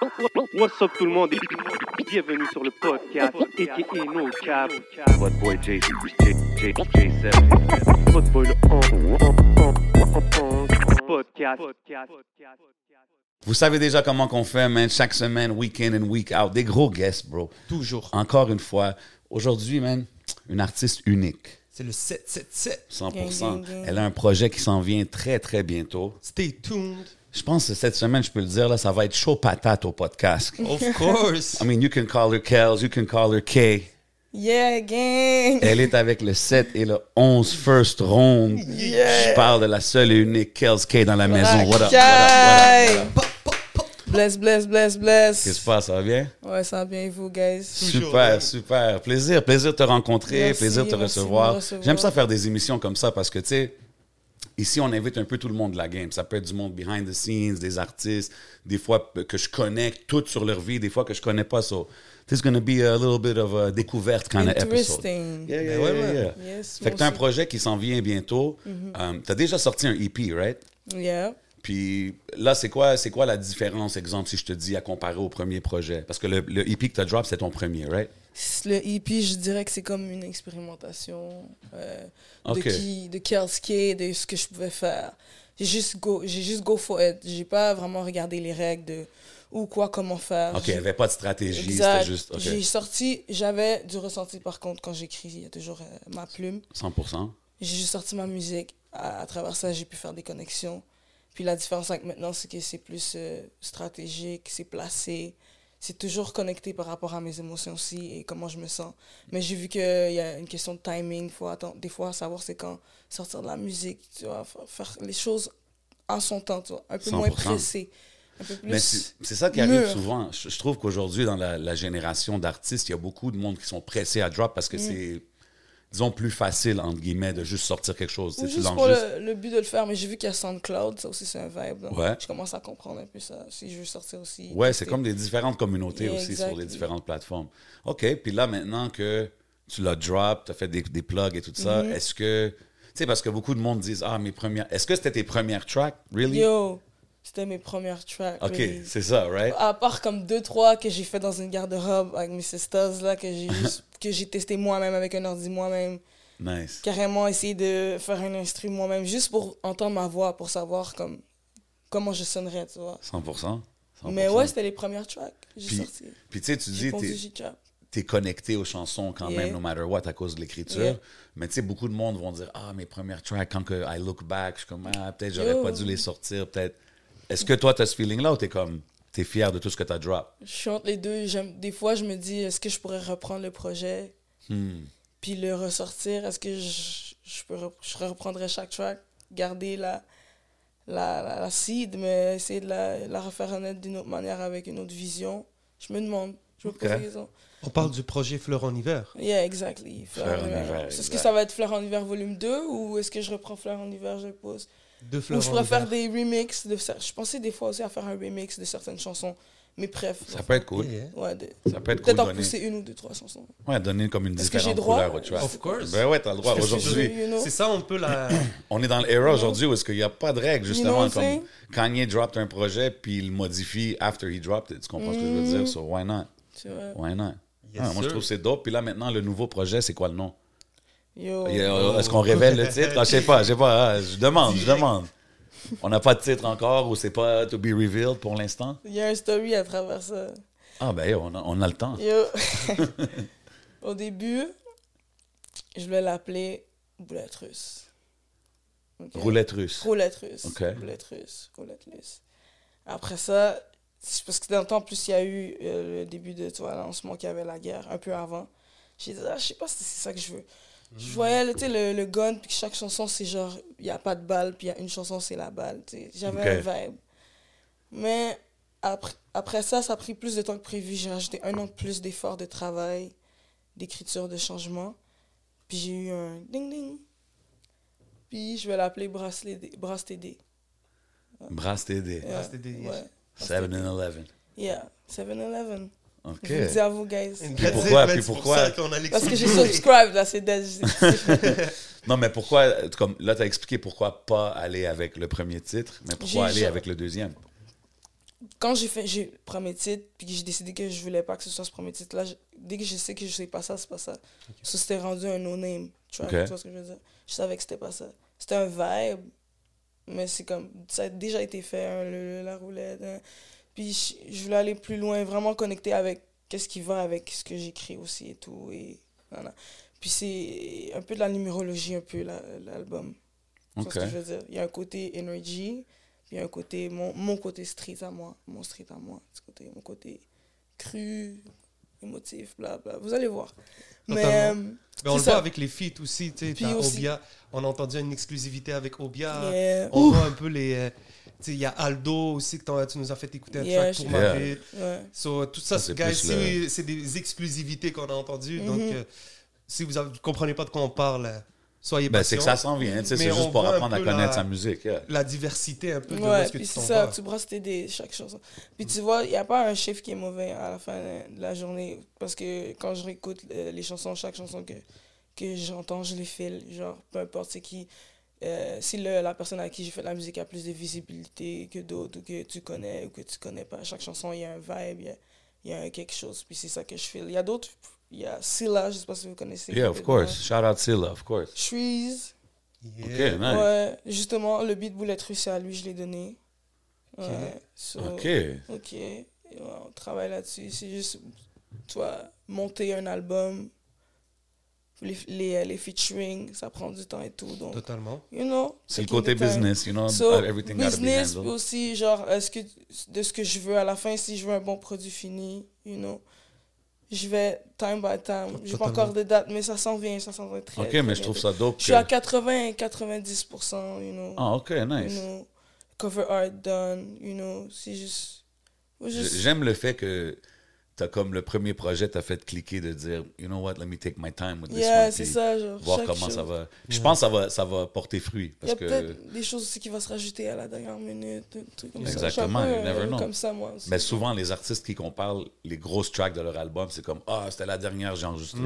What's up tout le monde? Et bienvenue sur le podcast aka No Cap. Votre boy J, J, J, J7. Votre boy le podcast. Vous savez déjà comment qu'on fait, man. Chaque semaine, week in and week out. Des gros guests, bro. Toujours. Encore une fois, aujourd'hui, man, une artiste unique. C'est le 777. 100%. Gang, gang, gang. Elle a un projet qui s'en vient très, très bientôt. Stay tuned. Je pense que cette semaine, je peux le dire, là, ça va être chaud patate au podcast. Of course. I mean, you can call her Kels, you can call her Kay. Yeah, gang! Elle est avec le 7 et le 11 first round. Je parle de la seule et unique Kels Kay dans la maison. What up, what up, what up, what up? Bless, bless, bless, bless. Qu'est-ce qui se passe? Ça va bien? Ouais, ça va bien, et vous, guys? Super, super. Plaisir, plaisir de te rencontrer, Merci, plaisir de te recevoir. J'aime ça faire des émissions comme ça parce que, tu sais, ici, on invite un peu tout le monde de la game. Ça peut être du monde behind the scenes, des artistes, des fois que je connais toutes sur leur vie, des fois que je connais pas. So, this is going to be a little bit of a découverte kind of episode. Interesting. Yeah, yeah, Ben ouais, yeah, ouais. yeah. Yes, Fait que t'as un projet qui s'en vient bientôt. Um, t'as déjà sorti un EP, right? Yeah. Puis là, c'est quoi, c'est quoi la différence, exemple, si je te dis à comparer au premier projet? Parce que le, le EP que t'as drop, c'est ton premier, right? Le EP, je dirais que c'est comme une expérimentation euh, de qui, de de ce que je pouvais faire. J'ai juste go, j'ai juste go for it. J'ai pas vraiment regardé les règles de où, quoi, comment faire. OK, il n'y avait pas de stratégie, c'était juste... J'ai sorti, j'avais du ressenti par contre quand j'écris, il y a toujours euh, ma plume. 100% J'ai juste sorti ma musique. À, à travers ça, j'ai pu faire des connexions. Puis la différence avec maintenant, c'est que c'est plus euh, stratégique, c'est placé. C'est toujours connecté par rapport à mes émotions aussi et comment je me sens. Mais j'ai vu qu'il y a une question de timing. Faut attendre, des fois savoir c'est quand sortir de la musique, tu vois, fa- faire les choses en son temps, tu vois, un peu moins 100%. pressé. Un peu Mais plus. c'est c'est ça qui arrive mûr. souvent. Je, je trouve qu'aujourd'hui, dans la, la génération d'artistes, il y a beaucoup de monde qui sont pressés à drop parce que c'est, disons, plus facile, entre guillemets, de juste sortir quelque chose. Ou tu juste lances pour juste- le, le but de le faire, mais j'ai vu qu'il y a SoundCloud, ça aussi c'est un vibe. donc Ouais. Je commence à comprendre un peu ça, si je veux sortir aussi. Ouais, c'est comme des différentes communautés Yeah, aussi sur les différentes plateformes. OK, puis là, maintenant que tu l'as drop, tu as fait des, des plugs et tout ça, Mm-hmm. est-ce que... Tu sais, parce que beaucoup de monde disent, ah, mes premières... Est-ce que c'était tes premières tracks, really? Yo, c'était mes premières tracks. OK, really. c'est ça, right? À part comme deux, trois que j'ai fait dans une garde-robe avec mes sisters, là, que j'ai que j'ai testé moi-même avec un ordi moi-même. Nice. Carrément essayé de faire un instru moi-même, juste pour entendre ma voix, pour savoir comme, comment je sonnerais, tu vois. 100%. 100%. Mais ouais, c'était les premières tracks que j'ai sorties. puis tu sais, tu dis, t'es- t'es connecté aux chansons quand Yeah. même, no matter what, à cause de l'écriture. Yeah. Mais tu sais, beaucoup de monde vont dire Ah, mes premières tracks, quand que I look back, je suis comme Ah, peut-être j'aurais Yo. pas dû les sortir, peut-être. Est-ce que toi, tu as ce feeling-là ou t'es comme T'es fier de tout ce que t'as drop? Je suis entre les deux. Des fois, je me dis, est-ce que je pourrais reprendre le projet? Hmm. puis le ressortir? Est-ce que je, je, peux rep- je reprendrais chaque track, garder la, la, la, la seed, mais essayer de la, la refaire honnête d'une autre manière avec une autre vision? Je me demande. Je me pose. On parle du projet Fleur en hiver. Yeah, exactly. Fleur en hiver, Est-ce que ça va être Fleur en hiver volume 2 ou est-ce que je reprends Fleur en hiver, je le pose? Deux fleurs Ou je en pourrais faire hiver. des remixes. De, je pensais des fois aussi à faire un remix de certaines chansons. Mes préf. Ça peut être cool. Ouais, de- Ça peut être cool. Peut-être en Donner, pousser une ou deux, trois chansons. ouais, donner comme une différente droit? couleur au track. Of course. Ben ouais, t'as le droit. Aujourd'hui, You know? C'est ça un peu la... on est dans l'era aujourd'hui où est-ce qu'il n'y a pas de règles, You know justement. what I'm comme? Kanye dropped un projet, puis il le modifie after he dropped it. Tu comprends ce que je veux dire? So why not? Tu vois? Why not? Yes, Ah, moi, je trouve que c'est dope. Puis là, maintenant, le nouveau projet, c'est quoi le nom? A- Est-ce qu'on révèle le titre? Ah, je sais pas, je sais pas. ah, je demande, je demande. On n'a pas de titre encore ou c'est pas to be revealed pour l'instant? Il y a un story à travers ça. Ah, ben, on a, on a le temps. Yo. Au début, je voulais l'appeler Boulette russe. Roulette russe. Roulette russe. Roulette russe. Roulette russe. Après ça, parce que dans le temps, plus, il y a eu euh, le début de tu vois, lancement qu'il y avait la guerre, un peu avant. J'ai dit, ah, je sais pas si c'est ça que je veux. Je voyais le, le, le gun, puis que chaque chanson, c'est genre, il n'y a pas de balle, puis il y a une chanson, c'est la balle. J'avais Ok. un vibe. Mais après, après ça, ça a pris plus de temps que prévu. J'ai rajouté un an de plus d'efforts de travail, d'écriture, de changement. Puis j'ai eu un ding ding. Puis je vais l'appeler Brass TD. Brass TD. Brass TD. Yeah, Brass TD, yes. ouais. 7-Eleven. Yeah, 7-Eleven. OK. Je vous dis à vous, guys. Puis pourquoi- puis pourquoi- Parce que j'ai subscribe, là, c'est dead. Non, mais pourquoi, comme là, tu as expliqué pourquoi pas aller avec le premier titre, mais pourquoi aller avec le deuxième? Quand j'ai fait j'ai le premier titre, puis que j'ai décidé que je voulais pas que ce soit ce premier titre-là, je- dès que je sais que je sais pas ça, c'est pas ça. Ça, c'était rendu un no-name tu vois ce que je veux dire? Je savais que c'était pas ça. C'était un vibe, mais c'est comme, ça a déjà été fait, hein, le- le- la roulette. hein. Puis je, voulais aller plus loin, vraiment connecter avec qu'est-ce qui va avec ce que j'écris aussi et tout. Et, voilà. Puis c'est un peu de la numérologie, un peu, la- l'album. Ce que je veux dire? Il y a un côté energy, puis il y a un côté, mon, mon côté street à moi, mon street à moi, ce côté, mon côté cru, émotif, bla bla. Vous allez voir. Mais, euh, Mais on le ça. voit avec les feats aussi, tu sais, Obia, on a entendu une exclusivité avec Obia, yeah. on voit un peu les... il y a Aldo aussi que tu nous as fait écouter un Yeah, track je- pour ma Yeah. ville. Ouais. So, tout ça, Ça, c'est le- des exclusivités qu'on a entendues. Mhm. Donc, euh, si vous ne comprenez pas de quoi on parle, euh, soyez Ben, c'est que ça s'en vient, c'est juste pour apprendre à connaître la- sa musique. yeah. La diversité un peu de Ouais, est-ce que tu c'est ça, tu brasses tes dés, chaque chose. Puis tu vois, il n'y a pas un chiffre qui est mauvais à la fin de la journée. Parce que quand je réécoute euh, les chansons, chaque chanson que, que j'entends, je les file. Genre, peu importe c'est qui. Euh, si le- la personne à qui j'ai fait la musique a plus de visibilité que d'autres, ou que tu connais, ou que tu connais pas, chaque chanson, il y a un vibe, il y a, il y a un quelque chose. Puis c'est ça que je file. Il y a d'autres, il y a Silla, je sais pas si vous connaissez. Yeah, of course. Shout out Silla, of course. Shreeze. Yeah. OK, nice. Ouais, justement, le beat Boulette Russe, c'est à lui, je l'ai donné. Ouais, so- OK. Ok, ouais, on travaille là-dessus. C'est juste, tu vois, monter un album, les, les, les featuring, ça prend du temps et tout. Donc, Totalement. you know. C'est le côté the time. business, you know, So, everything gotta be business handled. aussi, genre, est-ce que, de ce que je veux à la fin, si je veux un bon produit fini, you know, je vais time by time. J'ai pas encore de date, mais ça s'en vient, ça s'en vient très OK, très mais je trouve ça dope. Je suis à que- 80 90%, you know. Ah, OK, you nice. know, cover art done, you know, c'est juste- J'aime le fait que t'as comme le premier projet, t'as fait cliquer de dire, you know what, let me take my time with this Yeah, one. c'est ça, genre. Voir comment chose. ça va. Je pense que ça va, ça va porter fruit. Il y a Parce que, peut-être des choses aussi qui vont se rajouter à la dernière minute, des trucs comme Exactement, ça. You never know. Comme ça, moi aussi. mais souvent, les artistes qui parle, les grosses tracks de leur album, c'est comme, ah, c'était la dernière, j'ai enregistré.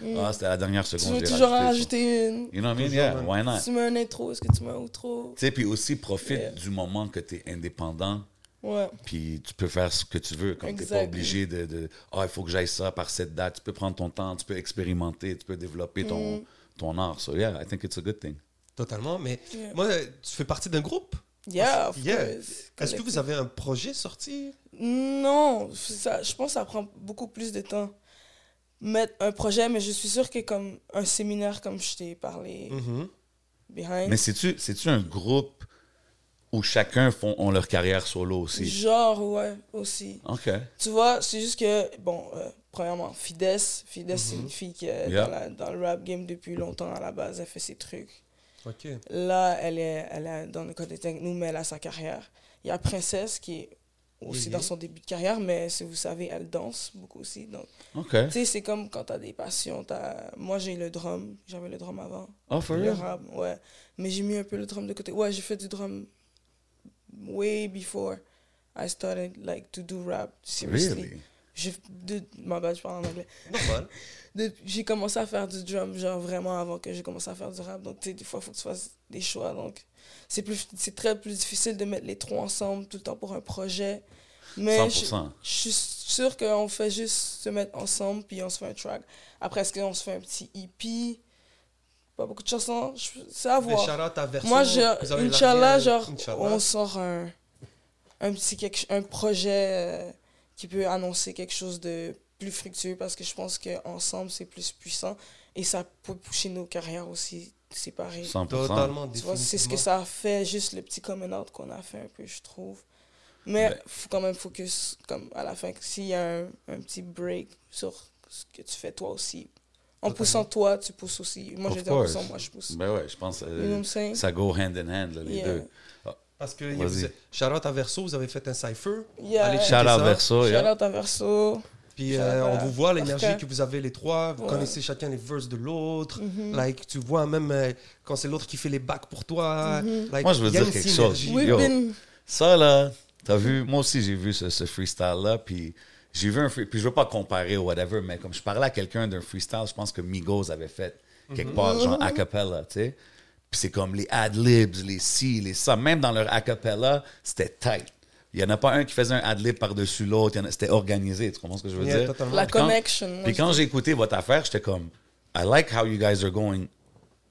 Mhm. Ah, c'était la dernière tu seconde, veux j'ai toujours en rajouter une. You know what I mean? Yeah, why not? Tu mets un intro, est-ce que tu mets un outro? Tu sais, puis aussi, profite Yeah. du moment que tu es indépendant, Ouais. puis tu peux faire ce que tu veux. Comme tu pas Exact. obligé de, de ah, il faut que j'aille ça par cette date. Tu peux prendre ton temps, tu peux expérimenter, tu peux développer ton, Mm. ton art. So, yeah, I think it's a good thing. Totalement. Mais Yeah. moi, tu fais partie d'un groupe? Yeah, of Yeah. course. Est-ce que vous avez un projet sorti? Non, ça, je pense que ça prend beaucoup plus de temps. Mettre un projet, mais je suis sûre que comme un séminaire, comme je t'ai parlé, Mhm. behind, Mais c'est-tu un groupe où chacun font, ont leur carrière solo aussi? genre, ouais, aussi. OK. Tu vois, c'est juste que, bon, euh, premièrement, Fides, Fides, c'est une fille qui est Yeah. dans, la- dans le rap game depuis longtemps à la base, elle fait ses trucs. OK. Là, elle est, elle est dans le côté nous, mais elle a sa carrière. Il y a Princesse qui est aussi Mhm. dans son début de carrière, mais si vous savez, elle danse beaucoup aussi. Donc, OK. tu sais, c'est comme quand t'as des passions. T'as... Moi, j'ai le drum, j'avais le drum avant. Oh, for Le real? rap, ouais. Mais j'ai mis un peu le drum de côté. Ouais, j'ai fait du drum way before I started like to do rap seriously. Really? J'ai de ma bad, je parle en anglais. J'ai commencé à faire du drum genre vraiment avant que j'ai commencé à faire du rap. Donc tu sais des fois il faut que tu fasses des choix donc c'est plus c'est très plus difficile de mettre les trois ensemble tout le temps pour un projet. Mais je, 100%. je suis sûre qu'on fait juste se mettre ensemble puis on se fait un track. Après est-ce qu'on se fait un petit EP pas beaucoup de chansons, c'est à voir. version. Moi, je, Inch'Allah, genre, Inch'Allah. on sort un, un petit quelque, un projet euh, qui peut annoncer quelque chose de plus fructueux parce que je pense qu'ensemble, c'est plus puissant et ça peut pousser nos carrières aussi séparées. 100%. Totalement, Tu vois, c'est ce que ça a fait, juste le petit coming out qu'on a fait un peu, je trouve. Mais Ben- faut quand même focus, comme à la fin, que s'il y a un, un petit break sur ce que tu fais toi aussi. En Totalement. poussant toi, tu pousses aussi. Moi, Of je dis en poussant, moi, je pousse. Ben ouais, je pense que You know what I'm saying? ça go hand in hand, là, les Yeah. deux. Ah, Parce que Vas-y. Charlotte à Verso, vous avez fait un cypher. Yeah. Allez, Shout checker out ça. Verso, out à Verso. Puis euh, on vous voit l'énergie que vous avez les trois. Vous Ouais. connaissez chacun les verses de l'autre. Mhm. Like, tu vois même euh, quand c'est l'autre qui fait les bacs pour toi. Mhm. Like, Moi, je veux dire une quelque synergie. chose. We've Yo. been... Ça, là, t'as vu, moi aussi, j'ai vu ce, ce freestyle-là, puis j'ai vu un free- puis je veux pas comparer ou whatever, mais comme je parlais à quelqu'un d'un freestyle, je pense que Migos avait fait quelque part, genre a cappella, tu sais. Puis c'est comme les ad-libs, les ci, les ça. Même dans leur a cappella, c'était tight. Il y en a pas un qui faisait un ad-lib par-dessus l'autre, c'était organisé, tu comprends ce que je veux Yeah, dire? totalement. La Puis quand- connection. moi, Puis quand j'ai écouté votre affaire, j'étais comme, I like how you guys are going.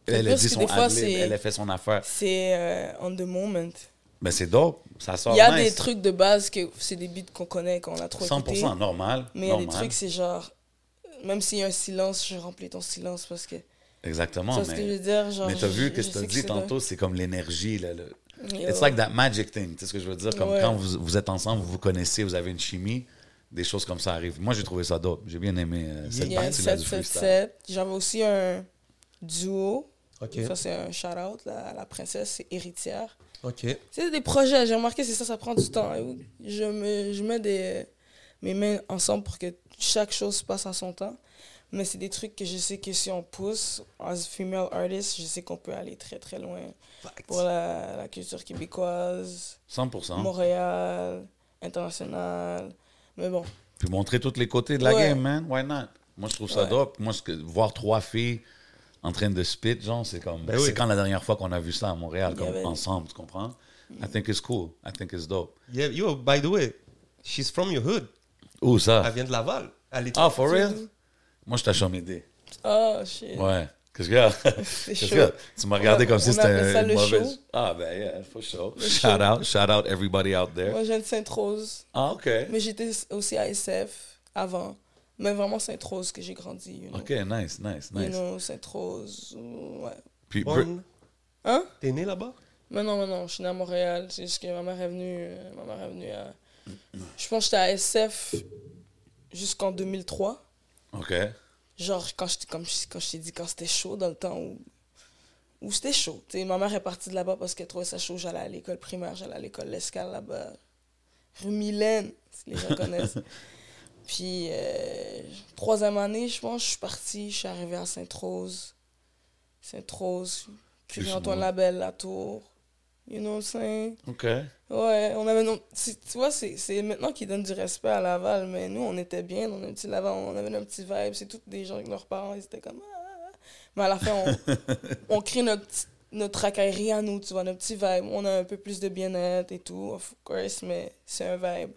Elle a dit son ad-lib, elle a fait son affaire. C'est euh, on the moment. Ben c'est dope, ça sort Il y a nice. des trucs de base que c'est des beats qu'on connaît, qu'on a trop 100% écouté. normal. Mais il y a des trucs, c'est genre... Même s'il y a un silence, je remplis ton silence parce que... Exactement. c'est ce que je Mais, veux dire, genre... mais t'as vu que ce que t'as dit tantôt, c'est comme l'énergie. Là, le-. It's like that magic thing. Tu sais ce que je veux dire? Comme Ouais. quand vous, vous êtes ensemble, vous vous connaissez, vous avez une chimie, des choses comme ça arrivent. Moi, j'ai trouvé ça dope. J'ai bien aimé euh, cette partie-là du freestyle. 7-7-7. J'avais aussi un duo. Ça, c'est un shout-out. La princesse, c'est héritière. Ok. C'est des projets. J'ai remarqué, c'est ça, ça prend du temps. Je, me, je mets des, mes mains ensemble pour que chaque chose se passe à son temps. Mais c'est des trucs que je sais que si on pousse, as female artist, je sais qu'on peut aller très très loin pour la, la culture québécoise, 100%. Montréal, international. Mais bon, Puis montrer tous les côtés de la Ouais. game, man. Why not? Moi, je trouve ça Ouais. dope. Moi, ce que- voir trois filles en train de spit, genre, c'est comme. Ben oui. C'est quand la dernière fois qu'on a vu ça à Montréal, comme ensemble, tu comprends? I think it's cool. I think it's dope. Yeah, yo, by the way, she's from your hood. Où ça? Elle vient de Laval. Elle est Ah, for real? Moi, je t'ai m'aider. oh shit. Ouais. Qu'est-ce y a? Tu m'as regardé On comme si c'était une le mauvaise. show. Ah, ben, yeah, for sure. Le Shout show. out, shout out everybody out there. Moi, je viens de Sainte-Rose. Ah, OK. Mais j'étais aussi à SF avant. Mais vraiment Sainte-Rose que j'ai grandi. You know. OK, nice, nice, You nice. know, Sainte-Rose. Ouais. Puis, bonne. Hein? T'es né là-bas? Mais non, mais non, je suis né à Montréal. C'est juste que ma mère est venue. euh, Ma mère est venue à. Je pense que j'étais à SF jusqu'en 2003. OK. Genre, quand je, comme je- quand je t'ai dit, quand c'était chaud, dans le temps où, où c'était chaud. Tu sais, ma mère est partie de là-bas parce qu'elle trouvait ça chaud. J'allais à l'école primaire, j'allais à l'école L'Escale là-bas. Rue Mylène, si les gens connaissent. Puis, euh, troisième année, je pense, je suis partie, je suis arrivée à Sainte-Rose. Sainte-Rose, puis Antoine. Labelle, La Tour. You know what I'm saying? OK. Ouais, on avait c'est- Tu vois, c'est maintenant qu'ils donnent du respect à Laval, mais nous, on était bien dans un petit Laval, on avait un petit vibe. C'est tous des gens avec leurs parents, ils étaient comme. Ah. Mais à la fin, on, on crée notre, notre racaillerie à nous, tu vois, notre petit vibe. On a un peu plus de bien-être et tout, of course, mais c'est un vibe.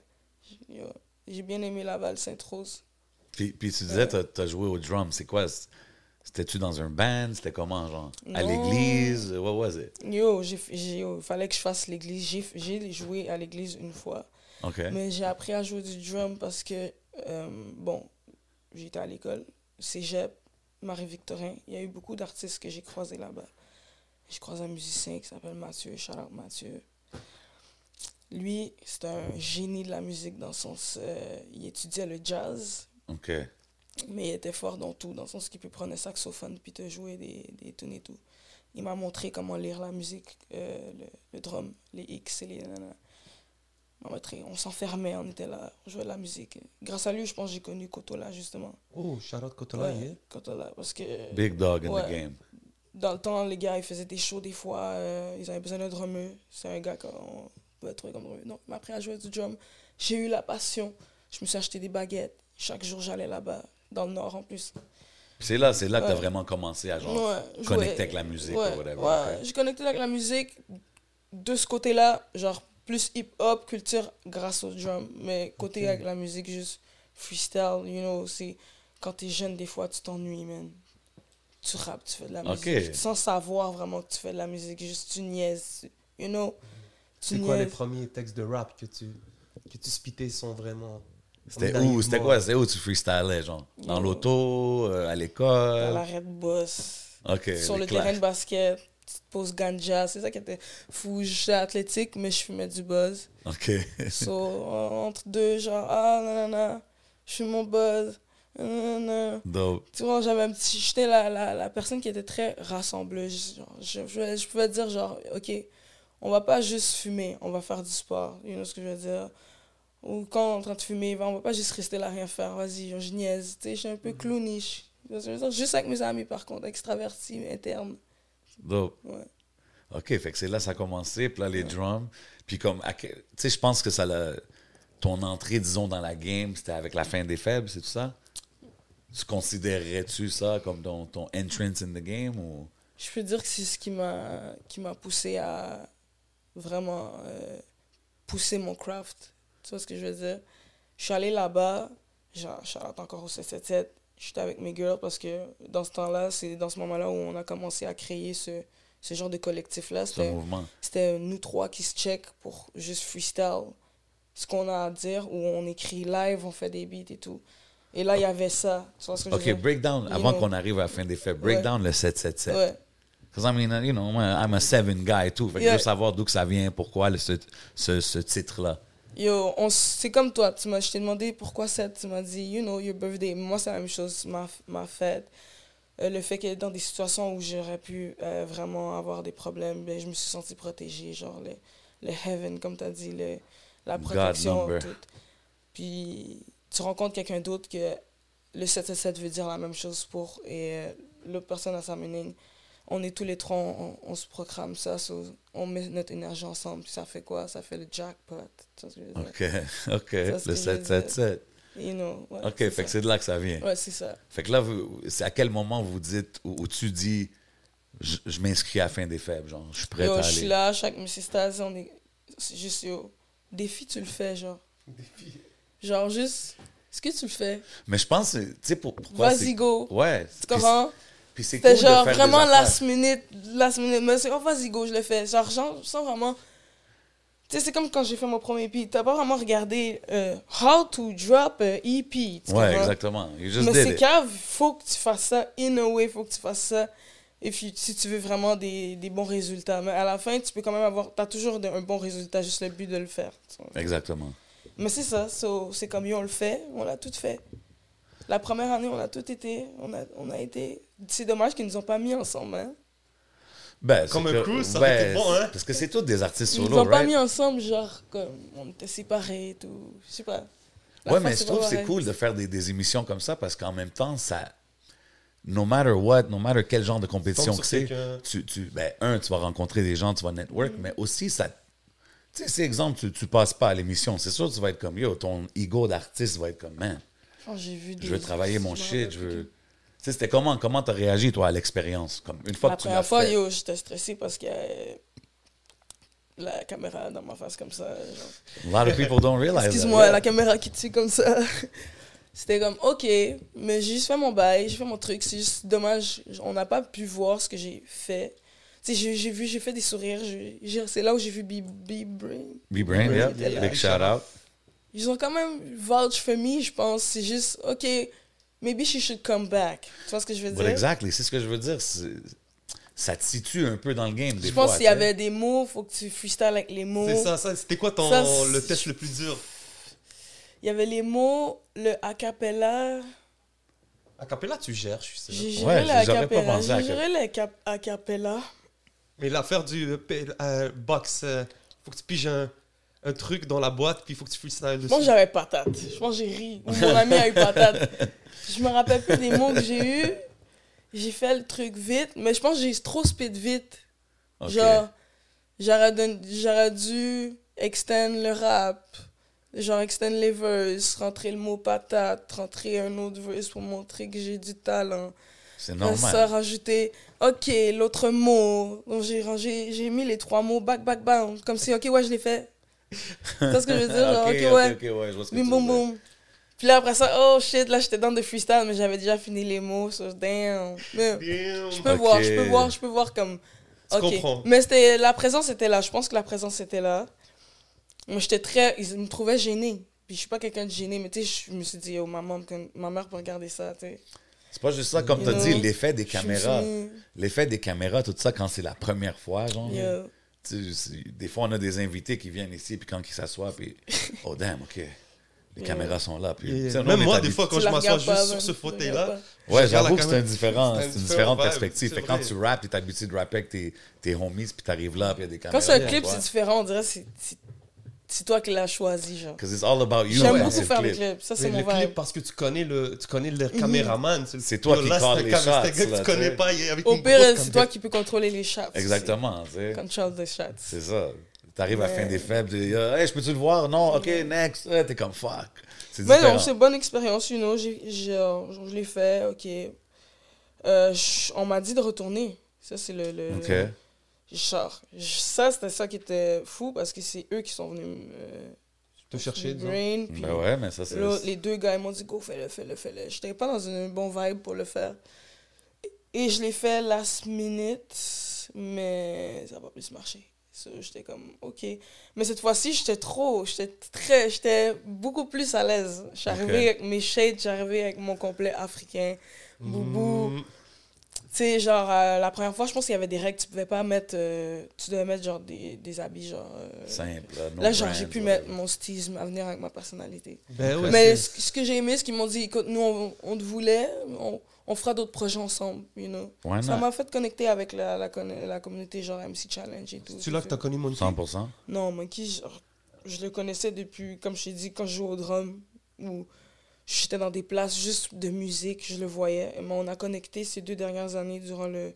J'ai bien aimé Laval, Sainte-Rose. Puis, puis tu disais, t'as as joué au drum. C'est quoi? C'était-tu dans un band? C'était comment, genre? À l'église? What was it? Yo, il fallait que je fasse l'église. J'ai, joué à l'église une fois. OK. Mais j'ai appris à jouer du drum parce que, euh, bon, j'étais à l'école, cégep, Marie-Victorin. Il y a eu beaucoup d'artistes que j'ai croisés là-bas. J'ai croisé un musicien qui s'appelle Mathieu, out Mathieu. Lui, c'est un génie de la musique dans le sens. euh, il étudiait le jazz, OK. mais il était fort dans tout, dans le sens qu'il peut prendre un saxophone puis te jouer des, des tunes et tout. Il m'a montré comment lire la musique, euh, le, le drum, les X et les nanana. Il m'a montré, on s'enfermait, on était là, on jouait de la musique. Grâce à lui, je pense que j'ai connu Kotola, justement. Oh, Charlotte Cotola, Ouais, yeah. Kotola, parce que Big dog in Ouais. the game. dans le temps, les gars, ils faisaient des shows des fois, euh, ils avaient besoin d'un drummer. C'est un gars qu'on pouvait trouver comme drummer. Donc, il m'a appris à jouer du drum. J'ai eu la passion. Je me suis acheté des baguettes. Chaque jour, j'allais là-bas, dans le nord en plus. C'est là, c'est là que t'as Ouais. vraiment commencé à genre Ouais, connecter avec la musique ouais, ou whatever. J'ai connecté avec la musique de ce côté-là, genre plus hip-hop, culture grâce au drum. Mais côté avec la musique, juste freestyle, you know, c'est quand t'es jeune, des fois, tu t'ennuies, man. Tu rappes, tu fais de la musique. Sans savoir vraiment que tu fais de la musique, juste tu niaises, you know. C'est quoi les premiers textes de rap que tu, que tu spittais sont vraiment. C'était où? C'était quoi? C'était où tu freestylais, genre? Dans l'auto, euh, à Dans l'école? l'arrêt de boss. OK. sur le clashs. terrain de basket, tu te poses ganja. C'est ça qui était fou. J'étais athlétique, mais je fumais du buzz. OK. So, en- entre deux, genre, ah, nanana, je fume mon buzz. nanana. Dope. Tu vois, j'avais un petit. J'étais la, la, la personne qui était très rassembleuse. Genre, je, je, je pouvais dire, genre, OK, on va pas juste fumer, on va faire du sport. You know ce que je veux dire? Ou quand on est en train de fumer, on va pas juste rester là, rien faire. Vas-y, je niaise. Tu sais, je suis un peu clownish. Que veux dire? Juste avec mes amis, par contre, extraverti, interne. Dope. Ouais. OK, fait que c'est là ça a commencé, puis là, les drums. Puis comme, que- tu sais, je pense que ça l'a... Ton entrée, disons, dans la game, c'était avec la fin des faibles, c'est tout ça? Tu considérerais-tu ça comme ton, ton entrance in the game ou... Je peux dire que c'est ce qui m'a qui m'a poussé à vraiment euh, pousser mon craft. Tu vois ce que je veux dire? Je suis allé là-bas, genre, je suis allé encore au 777. J'étais avec mes girls parce que dans ce temps-là, c'est dans ce moment-là où on a commencé à créer ce, ce genre de collectif-là. C'était nous trois qui se check pour juste freestyle ce qu'on a à dire, où on écrit live, on fait des beats et tout. Et là, il y avait ça. Tu vois ce que je veux OK, dire? break down, You avant qu'on arrive à la fin des faibles, break Ouais. down le 777. Ouais. Because I mean, you know, I'm a seven guy too. Fait que je veux savoir d'où que ça vient, pourquoi le- ce, ce, ce titre-là. Yo, c'est comme toi. Tu m'as, je t'ai demandé pourquoi ça. Tu m'as dit, you know, your birthday. Moi, c'est la même chose, ma, ma fête. Euh, le fait que dans des situations où j'aurais pu euh, vraiment avoir des problèmes, ben, je me suis sentie protégée. Genre, le, le heaven, comme tu as dit, le, la protection. Tout. Puis, tu rencontres quelqu'un d'autre que le 777 veut dire la même chose pour. Et euh, l'autre personne a sa meaning. On est tous les trois, on, on se programme ça. so, on met notre énergie ensemble. Puis ça fait quoi? Ça fait le jackpot. OK, OK, Ça, le c'est ce que je veux 777. You know, ouais, OK, c'est fait que ça. c'est de là que ça vient. Ouais, c'est ça. Fait que là, c'est à quel moment vous dites, ou, ou tu dis, je, je m'inscris à la fin des faibles, genre, je suis prêt Yo, à je suis aller? là, chaque Mrs. Staz, on est. C'est juste, yo. Défi, tu le fais, genre. Genre, juste. Est-ce que tu le fais? Mais je pense, tu sais, pour, pourquoi Vas-y, go. Ouais. Tu comprends? Puis c'est de genre faire des vraiment affaires. last minute, last minute. Mais c'est, oh, vas-y, go, je le fais. Genre, genre, sans vraiment. Tu sais, c'est comme quand j'ai fait mon premier EP. T'as pas vraiment regardé euh, how to drop a EP. tu Ouais, exactement. You just Mais c'est it. cave, faut que tu fasses ça. In a way, faut que tu fasses ça. Et puis, si tu veux vraiment des, des bons résultats. Mais à la fin, tu peux quand même avoir. T'as toujours de- un bon résultat, juste le but de le faire. Exactement. Mais c'est ça, so, c'est comme yo, on le fait, on l'a tout fait. La première année, on a tout été. On a, on a été. C'est dommage qu'ils nous ont pas mis ensemble. Hein. Ben, Comme un que- crew, ça aurait été bon, hein? Parce que c'est tous des artistes Ils nous solo, ont pas mis ensemble, genre, comme on était séparés et tout. Je sais pas. La Ouais, mais je trouve que c'est cool de faire des, des émissions comme ça parce qu'en même temps, ça. No matter what, no matter quel genre de compétition que c'est, tu, tu, ben, un, tu vas rencontrer des gens, tu vas network, mais aussi, ça. Tu sais, c'est exemple, tu, tu passes pas à l'émission. C'est sûr, tu vas être comme yo, ton ego d'artiste va être comme man, Oh, j'ai vu des- je veux travailler mon shit, je veux. Tu sais, c'était comment, comment t'as réagi, toi, à l'expérience? Comme une fois La que tu l'as première fois, fait? yo, j'étais stressée parce qu'il y avait la caméra dans ma face comme ça. genre. A lot of people don't realize. Excuse-moi, yeah. la caméra qui tue comme ça. C'était comme, ok, mais j'ai juste fait mon bail, j'ai fait mon truc. C'est juste dommage, on n'a pas pu voir ce que j'ai fait. Tu sais, j'ai- vu, j'ai fait des sourires. C'est là où j'ai vu B- B-Brain. B-Brain, yeah. Yeah. Big shout out. Ils ont quand même vouch for me, je pense. C'est juste, ok, maybe she should come back. Tu vois ce que je veux dire? exactly, c'est ce que je veux dire. Ça te situe un peu dans le game. Des Je pense qu'il y sais. avait des mots, faut que tu freestyle avec les mots. C'est ça, ça. C'était quoi ton, Ça, le test le plus dur? Il y avait les mots, le a cappella. A cappella, tu gères, je suis sûr. J'ai géré Ouais, le a j'aurais pas cappella. pensé à J'ai géré le cap- a cappella. Mais l'affaire du euh, euh, box, euh, faut que tu piges un, un truc dans la boîte, puis il faut que tu freestyles dessus. Moi, j'avais patate. Je pense que j'ai ri. Ou Mon ami a eu patate. Je me rappelle plus des mots que j'ai eus. J'ai fait le truc vite, mais je pense que j'ai trop speed vite. Genre, j'aurais dû extend le rap. Genre, extend les verses, rentrer le mot patate, rentrer un autre verse pour montrer que j'ai du talent. C'est Après ça, normal. rajouter, ok, l'autre mot. Donc, j'ai rangé, j'ai mis les trois mots back, back, bound. Comme si, ok, ouais, je l'ai fait. C'est ce que je veux dire? Genre, Ok, ok, ok, ouais. ok, ouais, je vois ce que Boum, tu boum. Puis là, après ça, oh shit, là, j'étais dans des freestyle, mais j'avais déjà fini les mots, so damn. Mais Damn. je peux voir, je peux voir, je peux voir comme. Tu Ok. comprends. Mais c'était, la présence était là. Je pense que la présence était là. Moi, j'étais très. Ils me trouvaient gênée. Puis je suis pas quelqu'un de gêné, mais tu sais, je me suis dit, oh, maman, ma mère peut regarder ça, tu sais. C'est pas juste ça, comme tu as dit, l'effet des Je caméras. L'effet des caméras, tout ça, quand c'est la première fois, genre. Des fois, on a des invités qui viennent ici, puis quand ils s'assoient, puis oh damn, ok. Les caméras sont là. Puis, même moi, des fois, quand Tu je m'assois juste sur ce fauteuil-là, Ouais, j'avoue que c'est un différent, C'est un c'est une différent différente vibe, perspective. Fait que quand tu rappes, t'es habitué de rapper avec tes, tes homies, puis t'arrives là, puis il y a des caméras. Quand c'est un clip, c'est différent. On dirait c'est- c'est c'est toi qui l'as choisi, genre. Because it's all about you. J'aime beaucoup c'est le faire clip. clips. Ça, c'est mon le clip, vibe. parce que tu connais le, tu connais le caméraman. C'est toi qui c'est un les c'est shots, là, tu connais tu pas. Au pire, c'est toi qui peux contrôler les shots. Exactement. Control the shots. C'est ça. T'arrives à Ouais. fin des faibles, tu dis, hey, je peux-tu le voir? Non, ok, next. T'es comme fuck. C'est Mais non, c'est une bonne expérience, you know. Euh, je l'ai fait, ok. Euh, on m'a dit de retourner. Ça, c'est le. Je- ça, c'était ça qui était fou parce que c'est eux qui sont venus me Te chercher, disons. brain. Puis Ben ouais, mais ça, c'est. là, les deux gars, ils m'ont dit, go, fais-le, fais-le, fais-le. J'étais pas dans un bon vibe pour le faire. Et je l'ai fait last minute, mais ça n'a pas plus marché. So, j'étais comme, ok. Mais cette fois-ci, j'étais trop, j'étais très, j'étais beaucoup plus à l'aise. Ok. avec mes shades, arrivée avec mon complet africain, boubou. Mm. Tu sais, genre, euh, la première fois, je pense qu'il y avait des règles. Tu pouvais pas mettre. euh, tu devais mettre, genre, des, des habits, genre. euh, Simple. là, no là, genre, j'ai pu mettre mon stylisme à venir avec ma personnalité. Ben Mais c'est- ce, ce que j'ai aimé, ce qu'ils m'ont dit, écoute, nous, on, on te voulait, on, on fera d'autres projets ensemble, you know. Why Ça m'a fait connecter avec la, la, communauté, genre MC Challenge et tout. C'est là que t'as connu Monkey? 100%. Non, Monkey, genre, je le connaissais depuis, comme je t'ai dit, quand je jouais au drum, j'étais dans des places juste de musique, je le voyais. Mais on a connecté ces deux dernières années durant le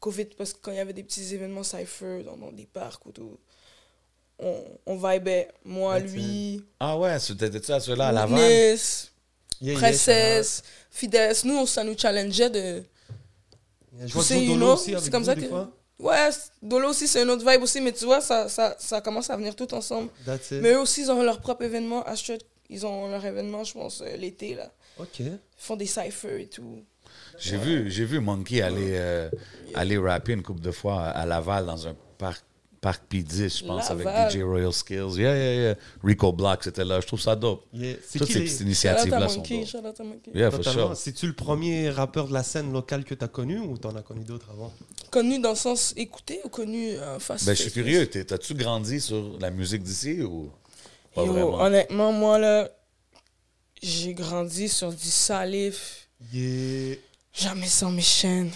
Covid, parce que quand il y avait des petits événements cypher dans, dans des parcs ou tout, on, on vibait. Moi, That's lui, Ah ouais, t'étais-tu à ceux-là à Laval? Witness, Yeah, yeah, Princesse, Fidesz. Nous, ça nous challengeait de... Je vois you Dolo know, aussi avec c'est comme vous, ça des que- fois. Ouais, Dolo aussi, c'est une autre vibe aussi, mais tu vois, ça, ça, ça commence à venir tout ensemble. That's it. Mais eux aussi, ils ont leur propre événement. Astrid, ils ont leur événement, je pense, euh, l'été, là. Ok. Ils font des cyphers et tout. J'ai vu, j'ai vu Monkey aller, euh, aller rapper une couple de fois à Laval dans un parc, parc P10, je pense, Laval. avec DJ Royal Skills. Yeah, yeah, yeah. Rico Block, c'était là. Je trouve ça dope. Yeah. C'est Toutes qui ces les- petites initiatives-là sont dope. Yeah, for sure. C'est-tu le premier rappeur de la scène locale que t'as connu ou t'en as connu d'autres avant? Connu dans le sens écouté ou connu euh, face Ben, je suis curieux. T'as-tu grandi sur la musique d'ici ou? Pas Yo, vraiment? honnêtement, moi, là, j'ai grandi sur du salif. Yeah. Jamais sans mes chaînes.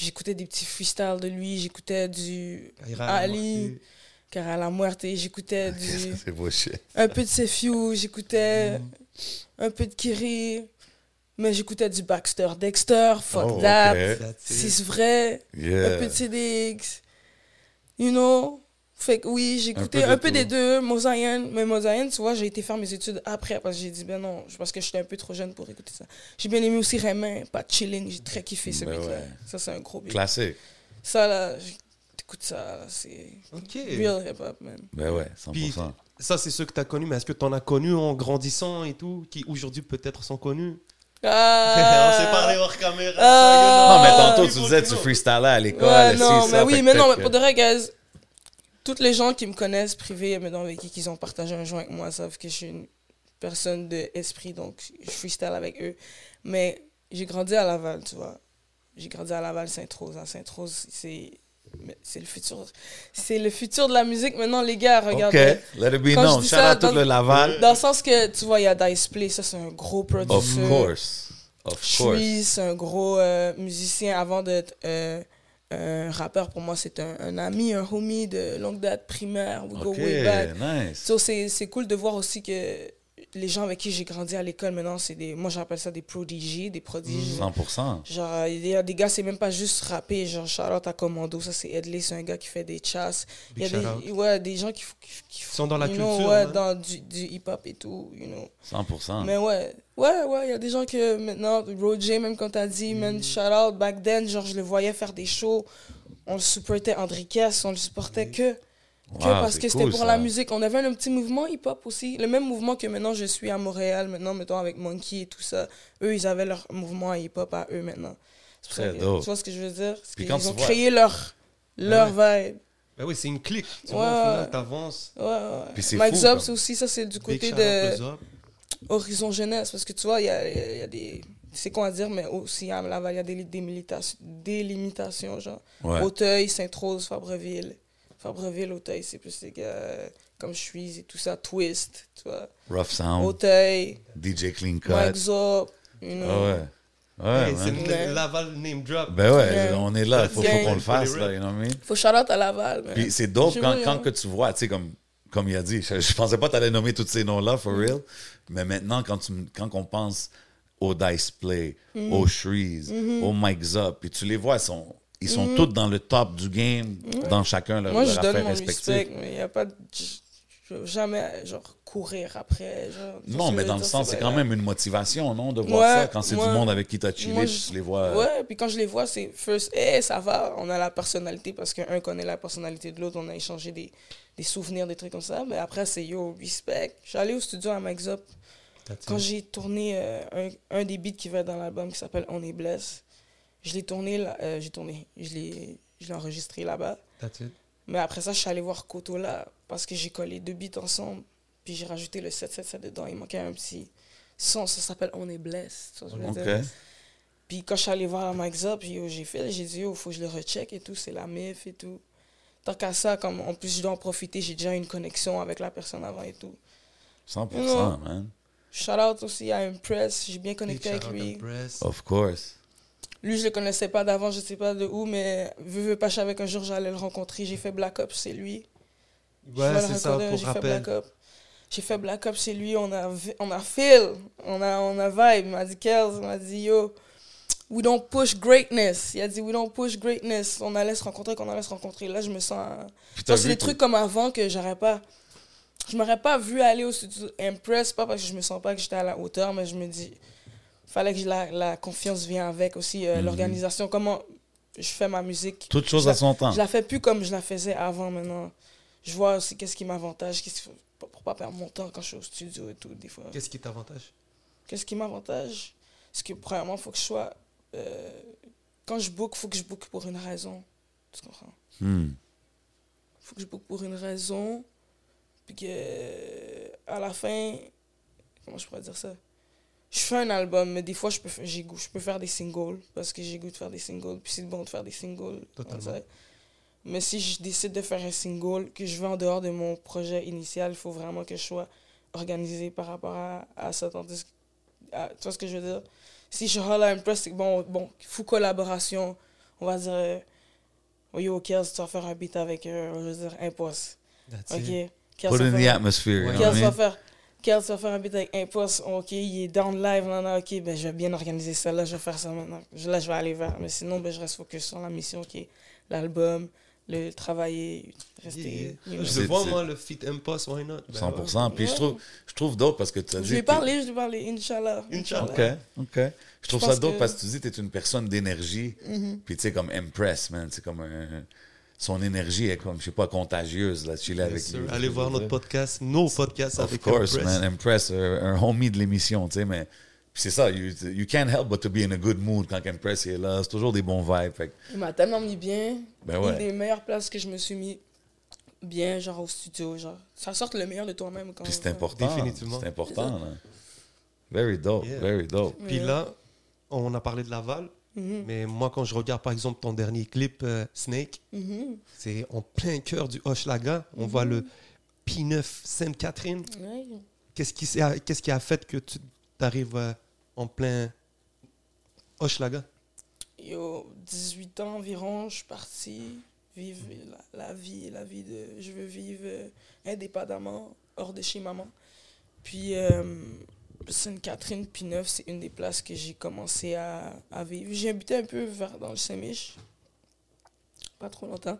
J'écoutais des petits freestyles de lui. J'écoutais du Kaira Ali. Cara la Muerte. J'écoutais du... C'est beau un peu de Sefiu, j'écoutais un peu de Kiri, mais j'écoutais du Baxter Dexter, Fuck Oh, That, c'est vrai, un peu de CDX, you know? Fait que oui, j'écoutais peu de un peu des deux, Mosaïen, mais Mosaïen, tu vois, j'ai été faire mes études après parce que j'ai dit, ben non, parce que j'étais un peu trop jeune pour écouter ça. J'ai bien aimé aussi Raymond, pas chilling, j'ai très kiffé ce Ben beat-là. ouais. Ça, c'est un gros beat. Classique. Ça, là, écoute ça, c'est Ok. real hip-hop, man. Ben ouais, 100%. Puis, ça, c'est ceux que t'as connus, mais est-ce que t'en as connus en grandissant et tout, qui aujourd'hui peut-être sont connus? Ah, On s'est parlé hors caméra. Ah. non, mais tantôt, tu disais, tu freestylais à l'école. Ouais, non, ça, mais oui, mais non, mais pour de vrai, guys, toutes les gens qui me connaissent privé, mais dans avec qui ils ont partagé un joint avec moi, savent que je suis une personne d'esprit, donc je freestyle avec eux. Mais j'ai grandi à Laval, tu vois. J'ai grandi à Laval, Sainte-Rose. À Sainte-Rose, c'est c'est le futur. C'est le futur de la musique maintenant, les gars, OK, regardez. let it be known. Shout ça, out tout dans- le Laval. Dans le sens que, tu vois, il y a Dice Play, ça c'est un gros Of producer. course. Of course. C'est un gros euh, musicien avant d'être euh, un rappeur. Pour moi, c'est un, un ami, un homie de longue date primaire. We go OK, way back. nice. So, c'est c'est cool de voir aussi que les gens avec qui j'ai grandi à l'école maintenant, c'est des. Moi, j'appelle ça des prodigies, des prodiges. 100%. Genre, euh, il y a des gars, c'est même pas juste rapper. Genre, Charlotte à Commando, ça c'est Edley, c'est un gars qui fait des chasses. Il y a des, ouais, des gens qui, qui, qui sont dans la you know, culture, ouais, hein. dans du, du hip-hop et tout, you know. 100%. Mais ouais, ouais, ouais, il y a des gens que maintenant, Roger, même quand t'as dit, man, shout out, back then, genre, je le voyais faire des shows, on le supportait Enriquez, on le supportait que, que Wow, parce que c'était cool, pour ça. la musique. On avait un petit mouvement hip-hop aussi, le même mouvement que maintenant je suis à Montréal, maintenant, mettons, avec Monkey et tout ça. Eux, ils avaient leur mouvement hip-hop à eux maintenant. C'est que-. Tu vois ce que je veux dire? Puis quand tu ont vois- créé leur, leur vibe. Ben oui, c'est une clique. Tu Ouais, vois, au final, t'avances. Ouais, ouais. Puis c'est Mike c'est aussi, ça, c'est du Big côté shout de... Horizon Jeunesse, parce que tu vois, il y a, y a des. C'est quoi à dire, mais aussi à Laval, il y a des délimitations, délimitations genre. Ouais. Auteuil, Sainte-Rose, Fabreville. Fabreville, Auteuil, c'est plus les gars comme je suis et tout ça. Twist, tu vois. Rough Sound, Auteuil, DJ Clean Cut. Mike Zop, you know. Ah ouais. Ouais, Hey, c'est. Laval name drop. Ben ouais, on est là, il faut, faut qu'on le fasse, là, you know what I mean? Faut shout out à Laval, man. Puis c'est dope quand, quand hein. que tu vois, tu sais, comme, comme il a dit, je, je pensais pas que tu allais nommer tous ces noms-là, Mm. for real. Mais maintenant, quand, tu, quand on pense au Dice Play, Mm. au Shreeze, Mm-hmm. au Mike Zop, puis tu les vois, ils sont, ils sont tous dans le top du game, dans chacun leur, Mm. Moi, je leur donne affaire mon respective. respect, mais il n'y a pas de. Je, je veux jamais, genre, courir après. Genre, Non, mais je dans le sens, c'est quand même une motivation, non, de voir Ouais, ça quand c'est moi- du monde avec qui tu as chillé, moi, je- tu les vois. Ouais, puis quand je les vois, c'est first, eh, ça va, on a la personnalité parce qu'un connaît la personnalité de l'autre, on a échangé des, des souvenirs, des trucs comme ça. Mais après, c'est yo, respect. Je suis allé au studio à Max Up quand j'ai tourné euh, un, un des beats qui va être dans l'album qui s'appelle On est blesse. Je l'ai tourné, là- euh, j'ai tourné, je l'ai je l'ai enregistré là-bas. That's it. Mais après ça, je suis allé voir Koto là parce que j'ai collé deux beats ensemble. Puis j'ai rajouté le 777 dedans. Il manquait un petit son, ça s'appelle On est blesse. tu vois ce que je veux OK. dire? Puis quand je suis allé voir Max Up, j'ai fait, j'ai dit, il faut que je le recheck et tout, c'est la MIF et tout. Tant qu'à ça, comme en plus je dois en profiter, j'ai déjà une connexion avec la personne avant et tout. 100%, Non. man. Shout out aussi à Impress, j'ai bien connecté avec lui. to Press. Of course. Lui, je le connaissais pas d'avant, je sais pas de où, mais vu, vu pas, je savais qu'un jour j'allais le rencontrer. J'ai fait Black Ops, c'est lui. Ouais, c'est ça, pour j'ai fait. Black Ops. J'ai fait Black Ops chez lui, on a, on a feel, on a, on a vibe. Il m'a dit, Kels, il m'a dit, yo, we don't push greatness. Il a dit, we don't push greatness. On allait se rencontrer, qu'on allait se rencontrer. Là, je me sens. Ça, c'est des trucs comme avant que j'aurais pas. Je m'aurais pas vu aller au studio Impress, pas parce que je me sens pas que j'étais à la hauteur, mais je me dis, fallait que la, la confiance vienne avec aussi, euh, Mhm. l'organisation, comment je fais ma musique. Toute chose Je à la- son temps. Je la fais plus comme je la faisais avant maintenant. Je vois aussi qu'est-ce qui m'avantage, pour pour pas perdre mon temps quand je suis au studio et tout, des fois. Qu'est-ce qui t'avantage? Qu'est-ce qui m'avantage? Parce que, premièrement, il faut que je sois. Euh, quand je book, il faut que je book pour une raison. Tu comprends? Hmm. faut que je book pour une raison. Puis que, à la fin, comment je pourrais dire ça? Je fais un album, mais des fois, je peux, goût- je peux faire des singles, parce que j'ai goût de faire des singles, puis c'est bon de faire des singles. Totalement. Mais si je décide de faire un single, que je vais en dehors de mon projet initial, il faut vraiment que je sois organisé par rapport à, à ça. Tandis que- à- tu vois ce que je veux dire? Si je Impress, c'est que bon, bon, faut collaboration. On va dire, oh, yo, Kels, tu vas faire un beat avec, euh, je veux dire, Impost. That's Ok? it. Kels Put in the atmosphere, you Ouais. know I Kels va mean? faire. Kels va faire un beat avec Impost. Ok, il est down live. Non, non, ok, ben, je vais bien organiser ça. Là, je vais faire ça maintenant. Là, je vais aller vers. Mais sinon, ben, je reste focus sur la mission est l'album, le travailler, rester. Yeah. Je vois, moi, le fit Impost, why not? Ben 100%. Puis je trouve, je trouve dope parce que tu as dit. Je lui ai que- parlé, je lui ai parlé, Inch'Allah. Inch'Allah. OK, OK. Je trouve Je ça dope que- parce que tu dis que tu es une personne d'énergie. Mhm. Puis tu sais, comme Impress, man. C'est comme un- Son énergie est comme, je sais pas, contagieuse, là, chiller avec sûr. lui. Allez voir notre podcast, nos podcasts Of avec course, Impress. man. Impress, un, un homie de l'émission, tu sais, mais. Puis c'est ça, you, you can't help but to be in a good mood quand Impress est là. C'est toujours des bons vibes. Fait Il m'a tellement mis bien. Ben ouais. Une des meilleures places que je me suis mis bien, genre au studio. Genre. Ça sort le meilleur de toi-même. quand puis c'est important. Définitivement. C'est important, là. Very dope, Yeah. very dope. Puis là, on a parlé de Laval, Mhm. mais moi, quand je regarde par exemple ton dernier clip, euh, Snake, Mhm. c'est en plein cœur du Hochelaga. On voit le P9 Sainte-Catherine. Qu'est-ce qui, qui a fait que tu arrives en plein Hochelaga? Yo, 18 ans environ, je suis parti vivre la, la vie, la vie de. Je veux vivre indépendamment, hors de chez maman. Puis, euh, Sainte-Catherine, puis Neuf, c'est une des places que j'ai commencé à, à vivre. J'ai habité un peu vers, dans le Saint-Mich, pas trop longtemps.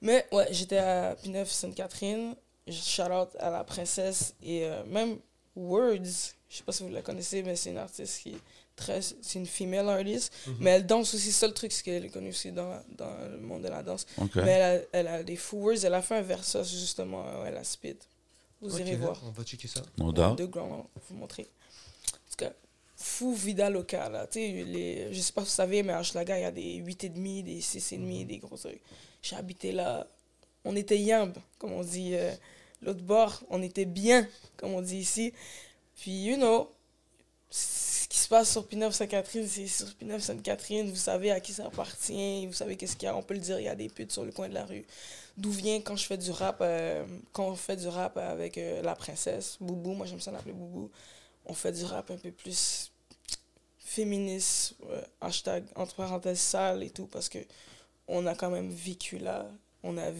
Mais ouais, j'étais à P9, Sainte-Catherine. Shout out à la princesse et euh, même Words. Je sais pas si vous la connaissez, mais c'est une artiste qui est très. C'est une female artist. Mais elle danse aussi. C'est ça le truc, c'est qu'elle est connue aussi dans, dans le monde de la danse. Mais elle a, elle a des fous words. Elle a fait un versus justement. euh, Elle a spit. Vous Ok, irez voir. On va checker ça. No doubt. Deux grands, on va vous montrer. En tout cas, fou vida local. Là. Les, je sais pas si vous savez, mais à Hochelaga, il y a des 8,5, des 6,5, des gros trucs. J'ai habité là. On était yamb, comme on dit. euh, L'autre bord, on était bien, comme on dit ici. Puis, you know, ce qui se passe sur Pinot Sainte-Catherine, c'est sur Pinot Sainte-Catherine, vous savez à qui ça appartient, vous savez qu'est-ce qu'il y a, on peut le dire, il y a des putes sur le coin de la rue. D'où vient quand je fais du rap, euh, quand on fait du rap avec euh, la princesse, Boubou, moi j'aime ça l'appeler Boubou, on fait du rap un peu plus féministe, euh, hashtag entre parenthèses sale et tout, parce que on a quand même vécu là, on a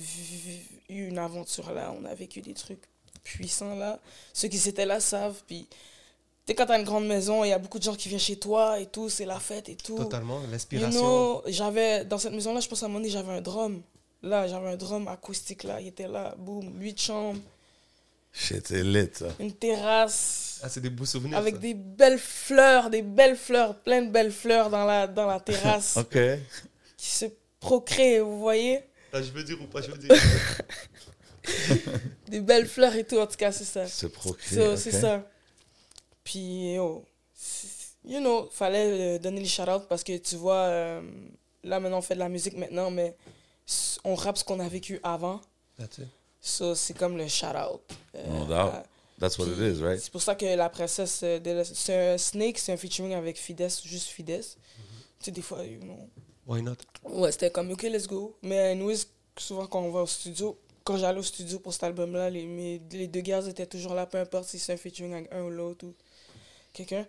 eu une aventure là, on a vécu des trucs puissants là. Ceux qui étaient là savent, puis tu sais, quand t'as une grande maison, il y a beaucoup de gens qui viennent chez toi et tout, c'est la fête et tout. Totalement, You l'inspiration. know, j'avais, dans cette maison-là, je pense à un moment donné, j'avais un drum. Là, j'avais un drum acoustique là, il était là, boum, huit chambres, c'est lit, ça. une terrasse. Ah, c'est des beaux souvenirs. Avec ça. des belles fleurs, des belles fleurs, plein de belles fleurs dans la, dans la terrasse OK. qui se procréent, vous voyez? Ah, je veux dire ou pas, je veux dire. Des belles fleurs et tout, en tout cas, c'est ça. Se procréer. So, ok. C'est ça. Puis, yo, c'est- you know, fallait euh, donner les shout parce que tu vois, euh, là maintenant on fait de la musique maintenant, mais on rappe ce qu'on a vécu avant. That's it. So, c'est comme le shout-out. Euh, No doubt. à- That's what it is, right? C'est pour ça que la princesse, euh, de la- c'est un Snake, c'est un featuring avec Fides, juste Fides. Mm-hmm. Tu sais, des fois, you know, Why not? Ouais, c'était comme, ok, let's go. Mais anyways, souvent quand on va au studio, quand j'allais au studio pour cet album-là, les, mes- les deux gars étaient toujours là, peu importe si c'est un featuring avec un ou l'autre ou quelqu'un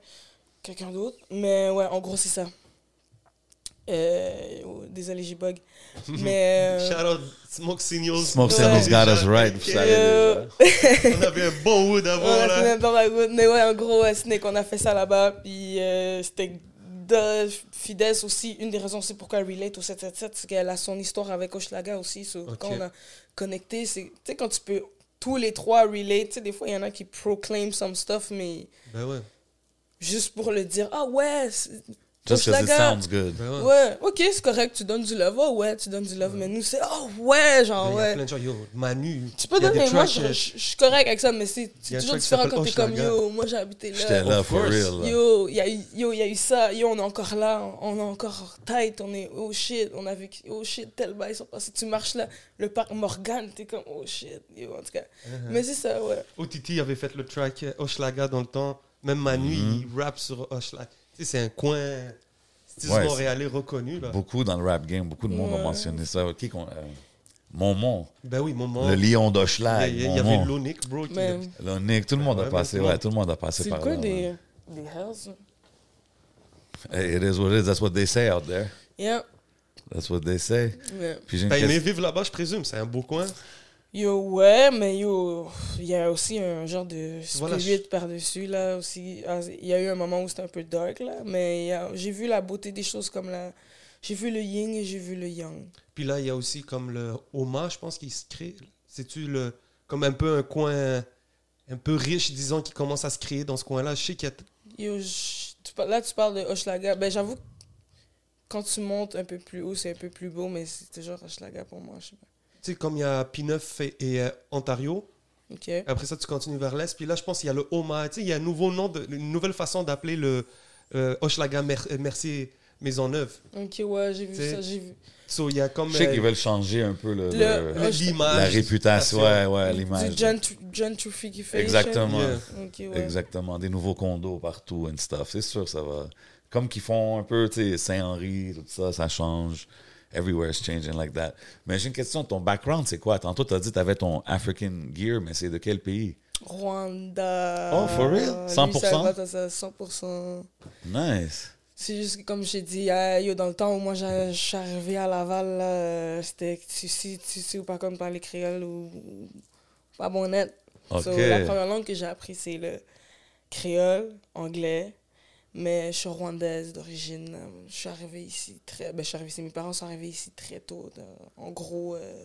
quelqu'un d'autre. Mais ouais, en gros, c'est ça. Euh, oh, désolé, j'ai bug. Mais. euh, Shout out Smoke Signals. Smoke Ouais. Signals got us right. Vous savez Euh, déjà. On avait un bon wood avant, là. dans la goutte. Mais ouais, en gros, ouais, Snake, on a fait ça là-bas. Puis euh, c'était de Fides aussi. Une des raisons, c'est pourquoi elle relate au 777, c'est qu'elle a son histoire avec Oshlaga aussi. So. Quand on a connecté, c'est. Tu sais, quand tu peux tous les trois relate, tu sais, des fois, il y en a qui proclaim some stuff, mais Ben ouais. juste pour le dire, ah ouais, Just because it sounds good. Ben ouais. Ouais, ok, c'est correct, tu donnes du love. Oh ouais, tu donnes du love. Mais nous, c'est, oh ouais, genre, Il y a ouais. plein de gens, yo, Manu. Tu peux donner, moi je, je- je suis correct avec ça, mais c'est toujours différent quand t'es comme yo, moi j'ai habité là. J'étais là Of for course. real. Yo, il y, a eu- yo, y a eu ça, yo, on est encore là, on est encore tight, on est oh shit, on a vécu, oh shit, tel bail, sont passés. Tu marches là, le parc Morgan, t'es comme oh shit, yo, en tout cas. Uh-huh. Mais c'est ça, ouais. OTT avait fait le track Hochelaga dans le temps. Même Manu, Mhm. il rappe sur Hochelaga. C'est un coin Ouais, montréalais reconnu, là. Beaucoup dans le rap game, beaucoup de monde a Ouais. mentionné ça. Qui qu'on- euh, Momon, Ben oui, moment. le lion Il y, y avait. Lonic, bro. Qui Mais Le Nick, tout le monde a passé, ouais, tout le monde a passé c'est par quoi là. des, ouais. des hells? Hey, it is what it is, that's what they say out there. Yeah. That's what they say. j'ai une T'as aimé vivre là-bas, je présume. C'est un beau coin. Yo, ouais, mais yo, il y a aussi un genre de Voilà, spirit par-dessus, là, aussi. Ah, Il y a eu un moment où c'était un peu dark, là, mais j'ai vu la beauté des choses comme la... J'ai vu le yin et j'ai vu le yang. Puis là, il y a aussi comme le Oma, je pense, qui se crée. C'est-tu le. Comme un peu un coin un peu riche, disons, qui commence à se créer dans ce coin-là? Je sais qu'il y a. Yo, je- tu par- là, tu parles de Hochelaga. Ben, j'avoue, que quand tu montes un peu plus haut, c'est un peu plus beau, mais c'est toujours Hochelaga pour moi, je sais pas. Tu sais, comme il y a P9 et, et, euh, Ontario. Ok. Après ça, tu continues vers l'est. Puis là, je pense qu'il y a le Oma. Tu sais, il y a un nouveau nom, de, une nouvelle façon d'appeler le euh, Hochelaga Mer- euh, Mercier Maisonneuve. Ok, ouais, j'ai vu T'sais, ça, j'ai vu. So, il y a comme. Je sais euh, qu'ils veulent changer un peu le, Le- le- le- l'image. la réputation, ouais, ouais, l'image. Du gentr- gentrification. Exactement. Yeah. Ok, ouais. Exactement, des nouveaux condos partout and stuff. C'est sûr, ça va. Comme qu'ils font un peu, tu sais, Saint-Henri, tout ça, ça change. Everywhere is changing like that. Mais j'ai une question, ton background, c'est quoi? Tantôt, tu as dit que tu avais ton African gear, mais c'est de quel pays? Rwanda. Oh, for real? Lui, 100%? ça va, ça, 100%. Nice. C'est juste que, comme j'ai dit, euh, yo, dans le temps où moi je suis arrivé à Laval, c'était tu sais, tu sais ou pas comme parler créole ou pas bon net. So, la première langue que j'ai appris, c'est le créole, anglais. Mais je suis rwandaise d'origine. Je suis arrivée ici très. Ben, je suis arrivée ici. Mes parents sont arrivés ici très tôt. de- en gros, euh,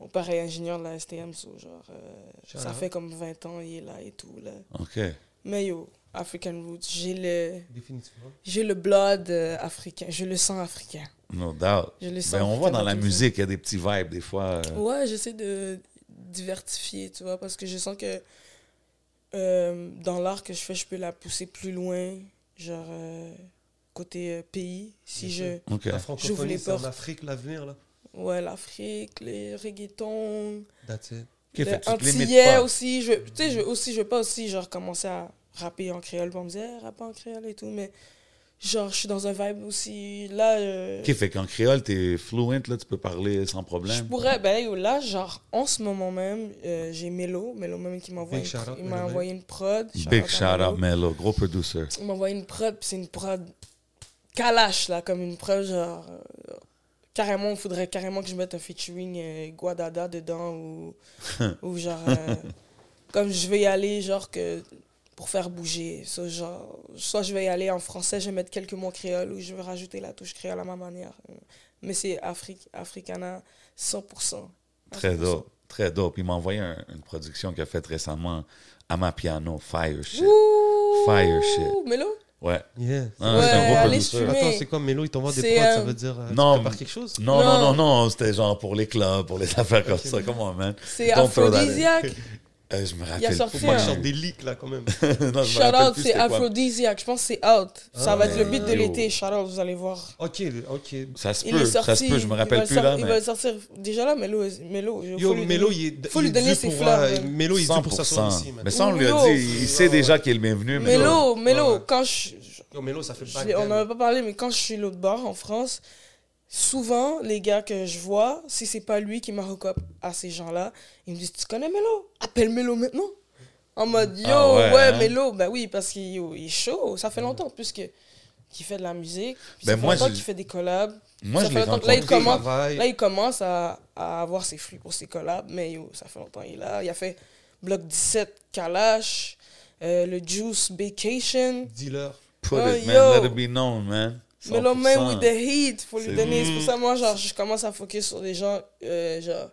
mon père est ingénieur de la STM. so, genre, euh, ça fait comme 20 ans, il est là et tout. Là. OK. Mais yo, African Roots, j'ai le, Définitivement. j'ai le blood euh, africain. Je le sens africain. No doubt. Je le sens Ben, on voit dans la musique, il y a des petits vibes des fois. euh, Ouais, j'essaie de diversifier, tu vois, parce que je sens que euh, dans l'art que je fais, je peux la pousser plus loin, genre euh, côté euh, pays. Si Bien je. sûr. OK. La J'ouvre francophonie, les c'est en. Afrique l'avenir, là. Ouais, l'Afrique, les reggaetons. That's it. OK, fait le que tu te limites Antillais pas. aussi. Je, tu sais, je, aussi, je veux pas aussi, genre, commencer à rapper en créole. Puis on me hey, rapper en créole et tout. Mais genre, je suis dans un vibe aussi. Là, euh, Ok, fait qu'en créole, t'es fluent, là, tu peux parler sans je problème. pourrais. Ben là, genre, en ce moment même, euh, j'ai Melo. Melo même qui m'a envoyé, une, il m'a envoyé une prod. Big shout Melo. out, Melo, gros producer. Il m'a envoyé une prod, puis c'est une prod calache, là, comme une prod, genre. euh, carrément, il faudrait carrément que je mette un featuring euh, Guadada dedans, ou, ou genre. euh, comme je vais y aller, genre, que pour faire bouger. So, genre, soit je vais y aller en français, je vais mettre quelques mots créoles, ou je vais rajouter la touche créole à ma manière. Mais c'est Afri Africana 100%. Très 100%. dope, très dope. Il m'a envoyé un- une production qu'il a faite récemment à ma piano, Fire Shit. Ouh, Fire shit. Melo? Ouais. Yeah. Ah, Ouais, c'est un gros. Attends, c'est quoi Mélo Il t'envoie des prods, ça euh, veut dire euh, non, prépares quelque chose? Non, non, non, Non. non, c'était genre pour les clubs, pour les affaires comme ça. Comment, man? C'est aphrodisiaque. Euh, je me Il a rappelle sorti. Faut pas un- que je sorte des leaks là quand même. non, je me Shout rappelle out, plus c'est c'était quoi. aphrodisiaque. Je pense que c'est out. Ça Ah, va être le beat de Yo. l'été. Shout out, vous allez voir. ok, ok. Ça se Il peut, est sorti. ça se peut, je me il rappelle le plus sor- là, Il mais... va le sortir. Déjà là, Melo, Melo, il Yo, faut lui Mélo, donner- il est, faut il lui est donner dû ses pour, fleurs, euh, man. Mélo, il est dû pour s'asseoir 100%. ici, man. Mais ça, on lui a Yo. dit, il sait déjà qu'il est le bienvenu. Mais Melo, Melo, Ouais, quand je. Yo, Mélo, ça fait je back on n'en a pas parlé, mais quand je suis l'autre bord en France, souvent, les gars que je vois, si c'est pas lui qui m'a up à ces gens-là, ils me disent Tu connais Melo? Appelle Melo maintenant. En mode Yo, Ah ouais, ouais, hein? Melo. Ben oui, parce qu'il yo, il est chaud. Ça fait longtemps, plus que. Qu'il fait de la musique. Ben ça fait moi, longtemps je- qu'il fait des collabs. Moi, Ça je fait l'ai longtemps là, il commence-. Là, il commence à, à avoir ses fruits pour ses collabs, mais yo, ça fait longtemps qu'il est là. Il a fait Bloc 17, Kalash, euh, le Juice Vacation. Dealer. Put Oh, it, man. yo. Let it be known, man. Mais là, même 100%. with the heat, faut lui donner. C'est pour ça, moi, genre, je commence à focus sur des gens, euh, genre,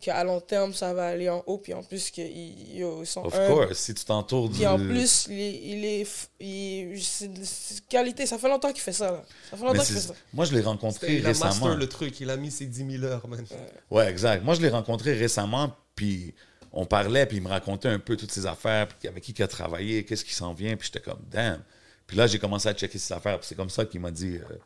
qu'à long terme, ça va aller en haut, puis en plus, qu'ils ils sont Of humbles. course, si tu t'entoures du... Puis en plus, il est. Il est, il- c'est de- c'est de qualité. Ça fait longtemps qu'il fait ça, là. Ça fait longtemps qu'il fait ça. Moi, je l'ai rencontré Il a master récemment. le truc, il a mis ses 10 000 heures, man. Ouais, exact. Moi, je l'ai rencontré récemment, puis on parlait, puis il me racontait un peu toutes ses affaires, puis avec qui il a travaillé, qu'est-ce qui s'en vient, puis j'étais comme, damn. Puis là, j'ai commencé à checker ses affaires, puis c'est comme ça qu'il m'a dit, euh,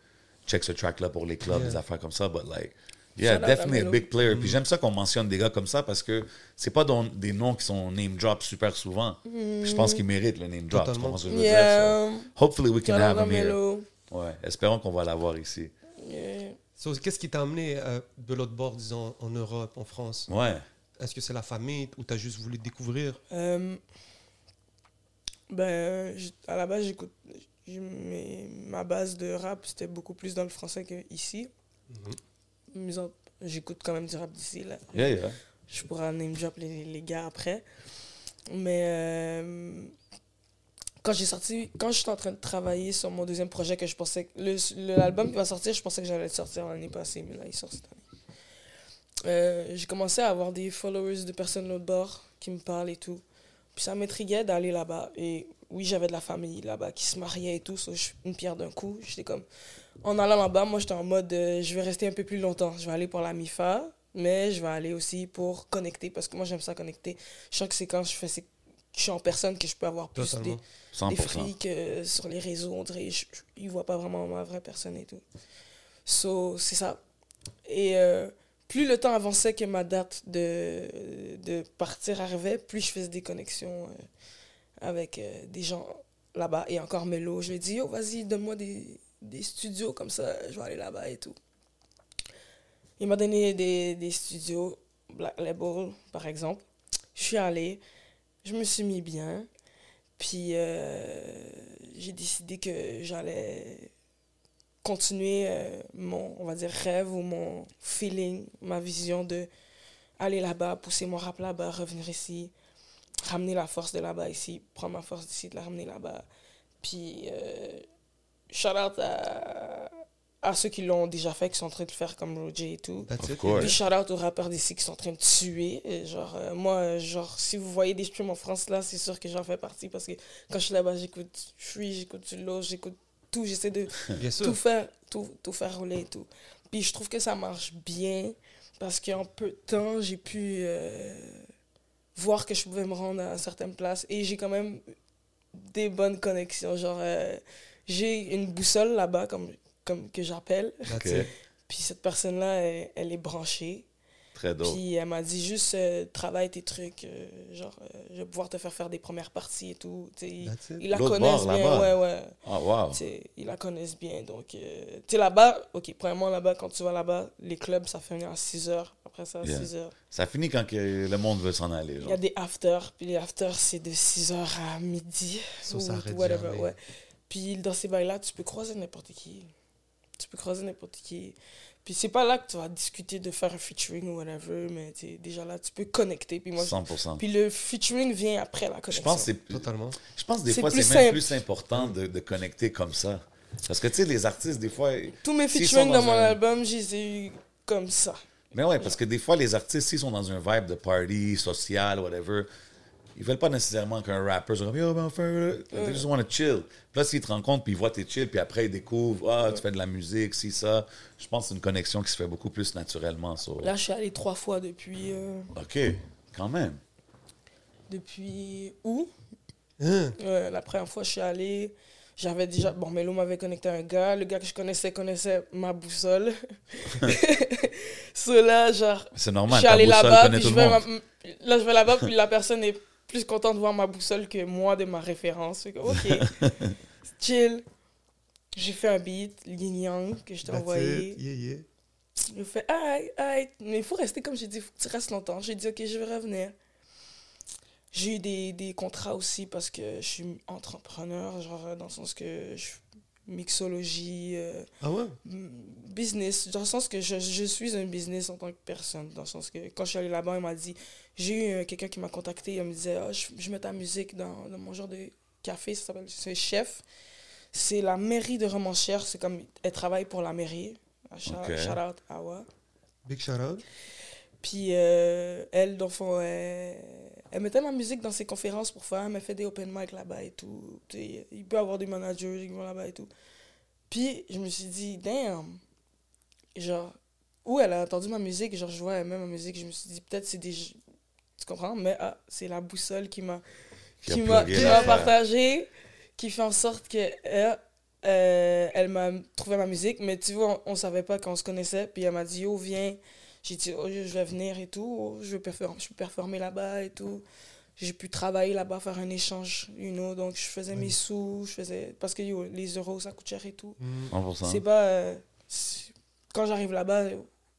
check ce track-là pour les clubs, Yeah. des affaires comme ça, but like, yeah, Shout definitely a big player. Mm. Puis j'aime ça qu'on mentionne des gars comme ça, parce que c'est pas don- des noms qui sont name drop super souvent. Puis je pense qu'ils méritent le name drop, tu Totalement. comprends ce que je veux dire? Yeah. So, hopefully we can Shout have him here. Ouais, espérons qu'on va l'avoir ici. Yeah. So, Qu'est-ce qui t'a amené euh, de l'autre bord, disons, en Europe, en France? Ouais. Est-ce que c'est la famille ou t'as juste voulu découvrir? Euh, ben, à la base, j'écoute. Ma base de rap, c'était beaucoup plus dans le français qu'ici. En- J'écoute quand même du rap d'ici, là. Yeah, yeah. Je pourrais name drop les, les gars après. Mais euh, quand j'ai sorti, quand j'étais en train de travailler sur mon deuxième projet, que je pensais l'album qui va sortir, je pensais que j'allais le sortir l'année passée, mais là il sort cette année. Euh, j'ai commencé à avoir des followers de personnes de l'autre bord qui me parlent et tout. Puis ça m'intriguait d'aller là-bas. Et oui, j'avais de la famille là-bas qui se mariait et tout, so une pierre d'un coup. J'étais comme. En allant là-bas, moi j'étais en mode euh, je vais rester un peu plus longtemps. Je vais aller pour la MIFA, mais je vais aller aussi pour connecter parce que moi j'aime ça connecter. Je sens que c'est quand je fais ces- je suis en personne que je peux avoir plus des, des 100%. frics euh, sur les réseaux. On dirait je- je- ils voient pas vraiment ma vraie personne et tout. So, c'est ça. Et euh, plus le temps avançait que ma date de, partir arrivait, plus je faisais des connexions euh, avec euh, des gens là-bas. Et encore Melo, je lui ai dit, yo, vas-y, donne-moi des, studios comme ça, je vais aller là-bas et tout. Il m'a donné des, des studios, Black Label, par exemple. Je suis allée, je me suis mis bien. Puis euh, j'ai décidé que j'allais continuer euh, mon, on va dire, rêve ou mon feeling, ma vision de aller là-bas, pousser mon rap là-bas, revenir ici, ramener la force de là-bas ici, prendre ma force d'ici, de la ramener là-bas. Puis, euh, shout out à, à ceux qui l'ont déjà fait, qui sont en train de le faire comme Roger et tout. Puis shout out aux rappeurs d'ici qui sont en train de tuer. Et genre, euh, moi, genre, si vous voyez des streams en France, là, c'est sûr que j'en fais partie parce que quand je suis là-bas, j'écoute Free, j'écoute Tulo, j'écoute tout. J'essaie de tout faire, tout, tout faire rouler et tout. Puis je trouve que ça marche bien parce qu'en peu de temps, j'ai pu euh, voir que je pouvais me rendre à certaines places et j'ai quand même des bonnes connexions. Genre, euh, j'ai une boussole là-bas, comme, comme que j'appelle. That's Ok. it. Puis cette personne-là, elle, elle est branchée. Très dope. Puis elle m'a dit juste euh, travaille tes trucs, euh, genre euh, je vais pouvoir te faire faire des premières parties et tout. Tu sais, ils, That's it. ils la connaissent bord, bien, ouais, ouais. Ah, wow. Tu sais, ils la connaissent bien. Donc, euh, tu sais, là-bas, ok, premièrement, là-bas, quand tu vas là-bas, les clubs, ça finit à 6 heures. Après ça, à Yeah. 6 heures. Ça finit quand que le monde veut s'en aller. Il y a des afters, puis les afters, c'est de 6 heures à midi. Ça, ou whatever, ouais. Puis dans ces bails-là, tu peux croiser n'importe qui. Tu peux croiser n'importe qui. Puis c'est pas là que tu vas discuter de faire un featuring ou whatever, mais déjà là, tu peux connecter. Puis moi, je- 100%. puis le featuring vient après la Je connexion. pense que c'est Totalement. Je pense des C'est fois, c'est même simple. plus important de, de connecter comme ça. Parce que, tu sais, les artistes, des fois... Tous mes featuring dans dans mon un- album, je les ai eu comme ça. Mais ouais, parce que des fois, les artistes, s'ils sont dans un vibe de party, social, whatever, ils veulent pas nécessairement qu'un rapper soit comme « Yo, ben, They just want to chill. » Puis là, s'ils te rencontrent, puis ils voient tes chill, puis après, ils découvrent « Ah, tu fais de la musique, si, ça. » Je pense que c'est une connexion qui se fait beaucoup plus naturellement. so- Là, je suis allée trois fois depuis... euh, OK, quand même. depuis août. Hein? Ouais, la première fois, je suis allée. J'avais déjà. Bon, Melo m'avait connecté à un gars. Le gars que je connaissais connaissait ma boussole. Cela, genre. C'est Je normal, suis là-bas. Puis je vais monde. ma- Là, je vais là-bas. Puis la personne est plus contente de voir ma boussole que moi de ma référence. Ok. Chill. J'ai fait un beat, Yin Yang, que je t'ai envoyé. Yeah, yeah. Il fait aïe, aïe. Mais il faut rester, comme j'ai dit, il faut que tu restes longtemps. J'ai dit, ok, je vais revenir. J'ai eu des, des contrats aussi parce que je suis entrepreneur, genre dans le sens que je mixologie, euh, Ah ouais? business, dans le sens que je, je suis un business en tant que personne. Dans le sens que quand je suis allée là-bas, il m'a dit, j'ai eu euh, quelqu'un qui m'a contacté, il me disait, Ah, je, je mets ta musique dans, dans mon genre de café, ça s'appelle, c'est Chef. C'est la mairie de Romanchère, c'est comme, elle travaille pour la mairie. Shout, Ok. shout out Awa. Big shout out. Puis euh, elle, dans le fond, elle, elle mettait ma musique dans ses conférences pour faire. Elle fait des open mic là-bas et tout. Il peut y avoir des managers qui vont là-bas et tout. Puis je me suis dit, damn. Genre, où elle a entendu ma musique, genre je vois elle met ma musique, je me suis dit, peut-être c'est des. Tu comprends? Mais ah, c'est la boussole qui m'a Qui m'a partagé, qui fait en sorte que elle, euh, elle m'a trouvé ma musique, mais tu vois, on, on savait pas qu'on se connaissait, puis elle m'a dit, oh, viens. J'ai dit, oh, je vais venir et tout, oh, je, vais performer, je peux performer là-bas et tout. J'ai pu travailler là-bas, faire un échange, you know, donc je faisais mes sous, je faisais... Parce que yo, les euros, ça coûte cher et tout. 100%. C'est pas... euh, quand j'arrive là-bas,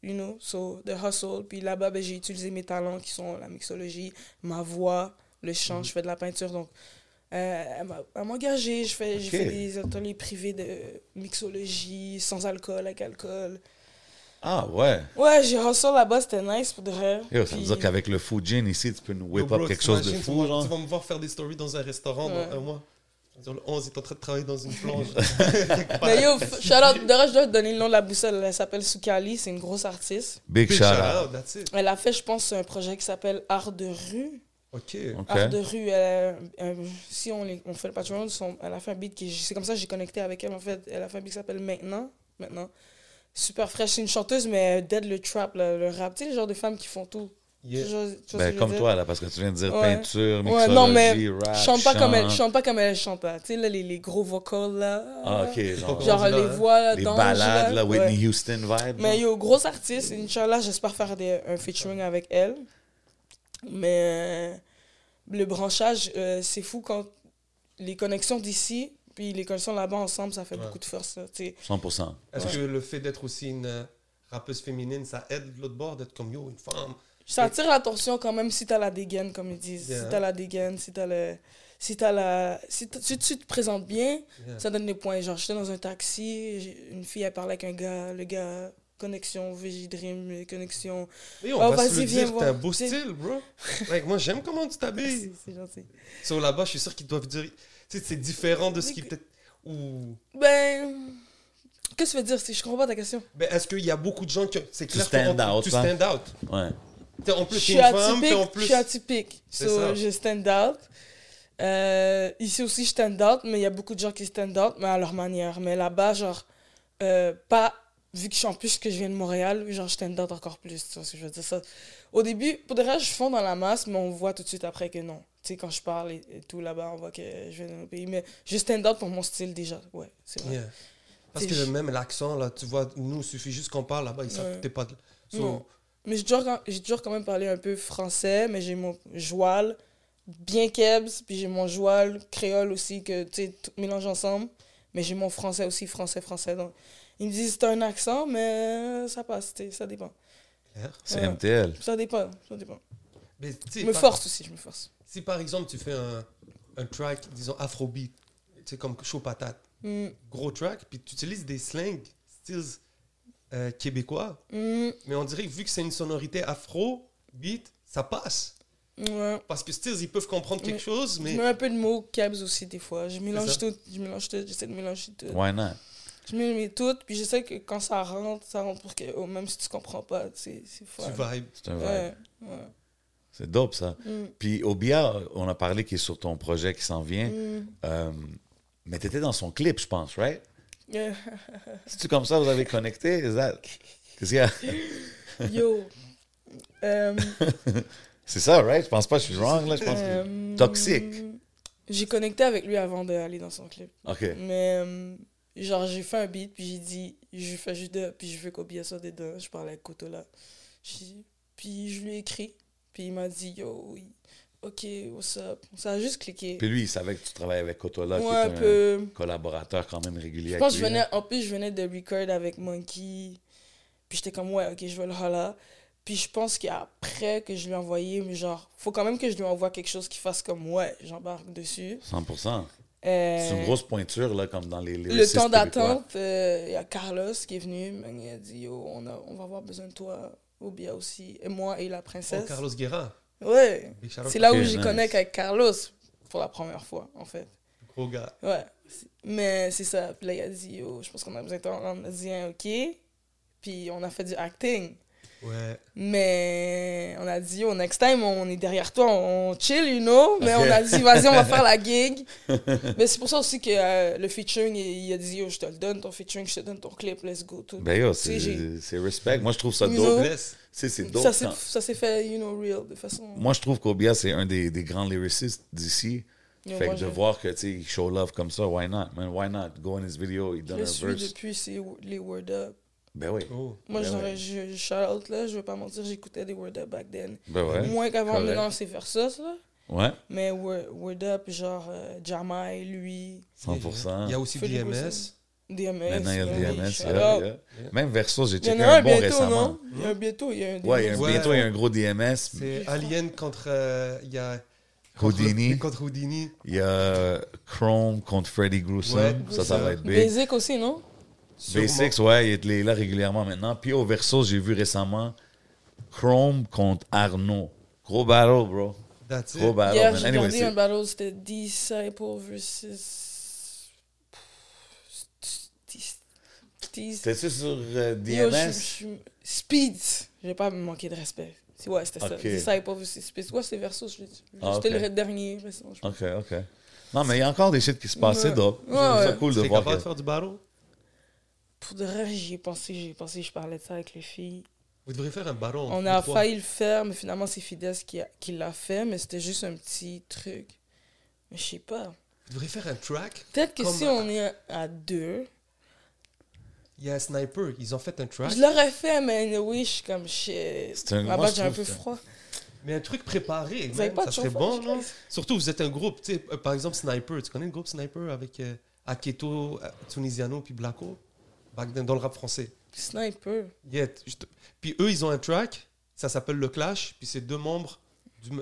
you know, so the hustle. Puis là-bas, ben, j'ai utilisé mes talents qui sont la mixologie, ma voix, le chant, je fais de la peinture. Donc, euh, elle m'a- elle m'a engagé. Je fais- J'ai Ok. fait des ateliers privés de mixologie, sans alcool, avec alcool. Ah, ouais. Ouais, j'ai hustle là-bas, c'était nice pour de vrai. Yo, ça veut Puis- dire qu'avec le food gin ici, tu peux nous whip Yo, up quelque chose de t'imagines, tu fou, vas- genre. Tu vas me voir faire des stories dans un restaurant Ouais. dans un mois. Le 11 il est en train de travailler dans une plonge. Mais yo, shout out, d'ailleurs, je dois te donner le nom de la boussole. Elle s'appelle Soukali, c'est une grosse artiste. Big, Big shout out. out, that's it. Elle a fait, je pense, un projet qui s'appelle Art de rue. Ok. OK. Art de rue, elle a- euh, si on, les- on fait le patron, son- elle a fait un beat qui. C'est comme ça que j'ai connecté avec elle. En fait, elle a fait un beat qui s'appelle Maintenant. Maintenant. Super fraîche. C'est une chanteuse, mais elle dead le trap, le, le rap. Tu sais, le genre de femmes qui font tout. Yeah. Ben, je comme dire? toi, là, parce que tu viens de dire Ouais. peinture, Ouais, mixologie, non, mais rap, chante pas, comme elle, chant. chante pas comme elle chante. là. Tu sais, là, les, les gros vocals, là. Ah, OK. Genre, Genre les voix, là, les balades, là, ouais. Whitney Houston vibe. Mais yo, grosse artiste, Inch'Allah, j'espère faire des, un featuring avec elle. Mais le branchage, euh, c'est fou quand les connexions d'ici, puis les connexions là-bas ensemble, ça fait Ouais. beaucoup de force. là, tu sais. 100%. Est-ce que le fait d'être aussi une rappeuse féminine, ça aide de l'autre bord d'être comme yo, une femme? Ça attire l'attention quand même si t'as la dégaine, comme ils disent. Yeah. Si t'as la dégaine, si t'as le. Si t'as la. Si, si tu te présentes bien, Yeah. ça donne des points. Genre, j'étais dans un taxi, une fille, elle parlait avec un gars, le gars, connexion, VJ Dream, connexion. Mais on Oh, va se vas-y, le viens dire, voir. t'as un beau style, bro. Like, moi, j'aime comment tu t'habilles. C'est gentil. Sur là-bas, je suis sûr qu'ils doivent dire. Tu sais, c'est différent de ce qui peut-être. Ou. Ben. Qu'est-ce que tu veux dire? C'est- Je comprends pas ta question? Ben, est-ce qu'il y a beaucoup de gens qui. C'est clair stand que out, Tu là. stand out. Ouais. T'es en plus, Je suis une femme, Je suis atypique. C'est So, ça. je stand out. Euh, ici aussi, je stand out, mais il y a beaucoup de gens qui stand out, mais à leur manière. Mais là-bas, genre, euh, pas. Vu que je suis en plus que je viens de Montréal, genre, je stand out encore plus. Tu vois ce que je veux dire? Ça, au début, pour de vrai, je fonds dans la masse, mais on voit tout de suite après que non. Tu sais, quand je parle et, et tout là-bas, on voit que je viens d'un autre pays. Mais je stand out pour mon style déjà. Ouais, c'est vrai. Yeah. Parce que même l'accent, là, tu vois, nous, il suffit juste qu'on parle là-bas, ils savent Ouais. que t'es pas de. So, Non. Mais j'ai toujours, j'ai toujours quand même parlé un peu français, mais j'ai mon joual bien kebs, puis j'ai mon joual créole aussi, que tu sais, tout mélange ensemble. Mais j'ai mon français aussi, français-français. Donc, ils me disent c'est un accent, mais ça passe, ça dépend. C'est Ouais. MTL. Ça dépend, ça dépend. Mais, Je me par- force aussi, je me force. Si par exemple tu fais un, un track, disons afrobeat, tu sais, comme chaud patate, Mm, gros track, puis tu utilises des slangs styles euh, québécois, mm, mais on dirait que vu que c'est une sonorité afro, beat, ça passe. ouais. Parce que styles, ils peuvent comprendre quelque Mais- chose, Je mais mets un peu de mots kebs aussi des fois. Je mélange tout, je mélange tout, j'essaie de mélanger tout. Why not? Je mets tout, puis je sais que quand ça rentre, ça rentre pour que, oh, même si tu comprends pas, c'est c'est fun. tu vibes. C'est un vibe. Ouais, ouais. C'est dope, ça. Mm, Puis Obia, on a parlé qu'il est sur ton projet qui s'en vient. mm. Euh, mais t'étais dans son clip, je pense, right? C'est-tu comme ça vous avez connecté? Is that... Qu'est-ce qu'il y a? Yo. Euh, C'est ça, right? Je pense pas que je suis wrong, là. Je pense que... euh, Toxique. J'ai connecté avec lui avant d'aller dans son clip. OK. Mais, euh, genre, j'ai fait un beat, puis j'ai dit, je fais juste de, puis je veux qu'Obia soit dedans. Je parlais avec Kotola. Puis je lui ai écrit, puis il m'a dit, yo, oui, ok, what's up? Ça a juste cliqué. Puis lui, il savait que tu travaillais avec Kotola, Moi, qui un est un peu. collaborateur quand même régulier Je avec pense que je venais, en plus, je venais de record avec Monkey. Puis j'étais comme, ouais, ok, je vais le holla. Puis je pense qu'après que je lui ai envoyé, mais genre, faut quand même que je lui envoie quelque chose qui fasse comme, ouais, j'embarque dessus. 100%. Euh, C'est une grosse pointure, là, comme dans les le lyricistes temps d'attente, euh, il y a Carlos qui est venu, mais il a dit, yo, on, a, on va avoir besoin de toi, Obia aussi, et moi et la Oh, princesse. Carlos Guerra. Ouais, c'est là où j'ai nice. connecté avec Carlos pour la première fois, en fait. Gros gars. Ouais. Mais c'est ça. Puis là, il a dit, yo, je pense qu'on a besoin de toi. On a dit, un OK. Puis on a fait du acting. Ouais. Mais on a dit, yo, next time, on est derrière toi, on chill, you know. Mais on a dit, vas-y, on va faire la gig. Mais c'est pour ça aussi que euh, le featuring, il, a dit, yo, je te le donne, ton featuring, je te donne ton clip, let's go. Tout. Ben yo, c'est respect. Moi, je trouve ça dope. C'est dope. ça s'est fait, you know, real, de façon. Moi, je trouve qu'Obia, c'est un des, des grands lyricistes d'ici. Yo, fait que de je- voir que, tu sais, show love comme ça, why not, man? Why not? Go in his video, il Je donne un suis verse. depuis ses- les Word Up. Ben oui. Oh. Moi, Ben j'aurais- ouais. je, out là, je vais pas mentir, j'écoutais des Word Up back then. Ben ouais. Moins qu'avant, maintenant, c'est Versus, là. Ouais, Mais Word, Word Up, genre euh, Jamai, lui, 100%. Il y a aussi Philippe DMS. DMS. Maintenant, il y a DMS. yeah, yeah. Même Verso, j'ai checké un un bon bientôt, récemment. non? Il y a un bientôt, il y a un Ouais, il y a un, Ouais. bientôt, il y a un gros DMS. C'est Alien contre. euh, Il y a. Houdini. Contre Houdini. Il y a Chrome contre Freddy Gruesome. Ouais, ça, ça va être big. Basic aussi, non? Basics, ouais, il est là régulièrement maintenant. Puis au Verso, j'ai vu récemment Chrome contre Arnaud. Gros battle, bro. That's it. Gros battle, Hier, j'ai Anyway, regardé un battle, c'était Disciple versus. C'était-tu sur euh, Yo, je- DMS? je- Speeds. Je vais pas me manquer de respect. C'est- Ouais, c'était ça. Disciple versus Speeds. Ouais, c'est je l'ai dit. Ah, C'était ok. le dernier. je pense. Ok, ok. Non, mais il y a encore des shit qui se passent. C'est Ouais. Ouais, C'est ouais. cool de Tu es voir capable que... de faire du battle? Pour de vrai, j'y ai pensé, j'y ai pensé, je parlais de ça avec les filles. Vous devriez faire un entre On a failli le faire, mais finalement, c'est Fidesz qui, a- qui l'a fait, mais c'était juste un petit truc. Mais je sais pas. Vous devriez faire un track. Peut-être que si on est à deux, Il y a un sniper. Ils ont fait un track. je l'aurais fait, mais oui, je suis comme shit. C'est un- je j'ai un peu froid. Mais un truc préparé. Ça serait bon, non? Surtout, vous êtes un groupe. tu sais, euh, par exemple, Sniper. Tu connais le groupe Sniper avec euh, Aketo, euh, Tunisiano puis Blacko? Back then, Dans le rap français. Sniper. Yeah, Puis eux, ils ont un track. Ça s'appelle Le Clash. Puis c'est deux membres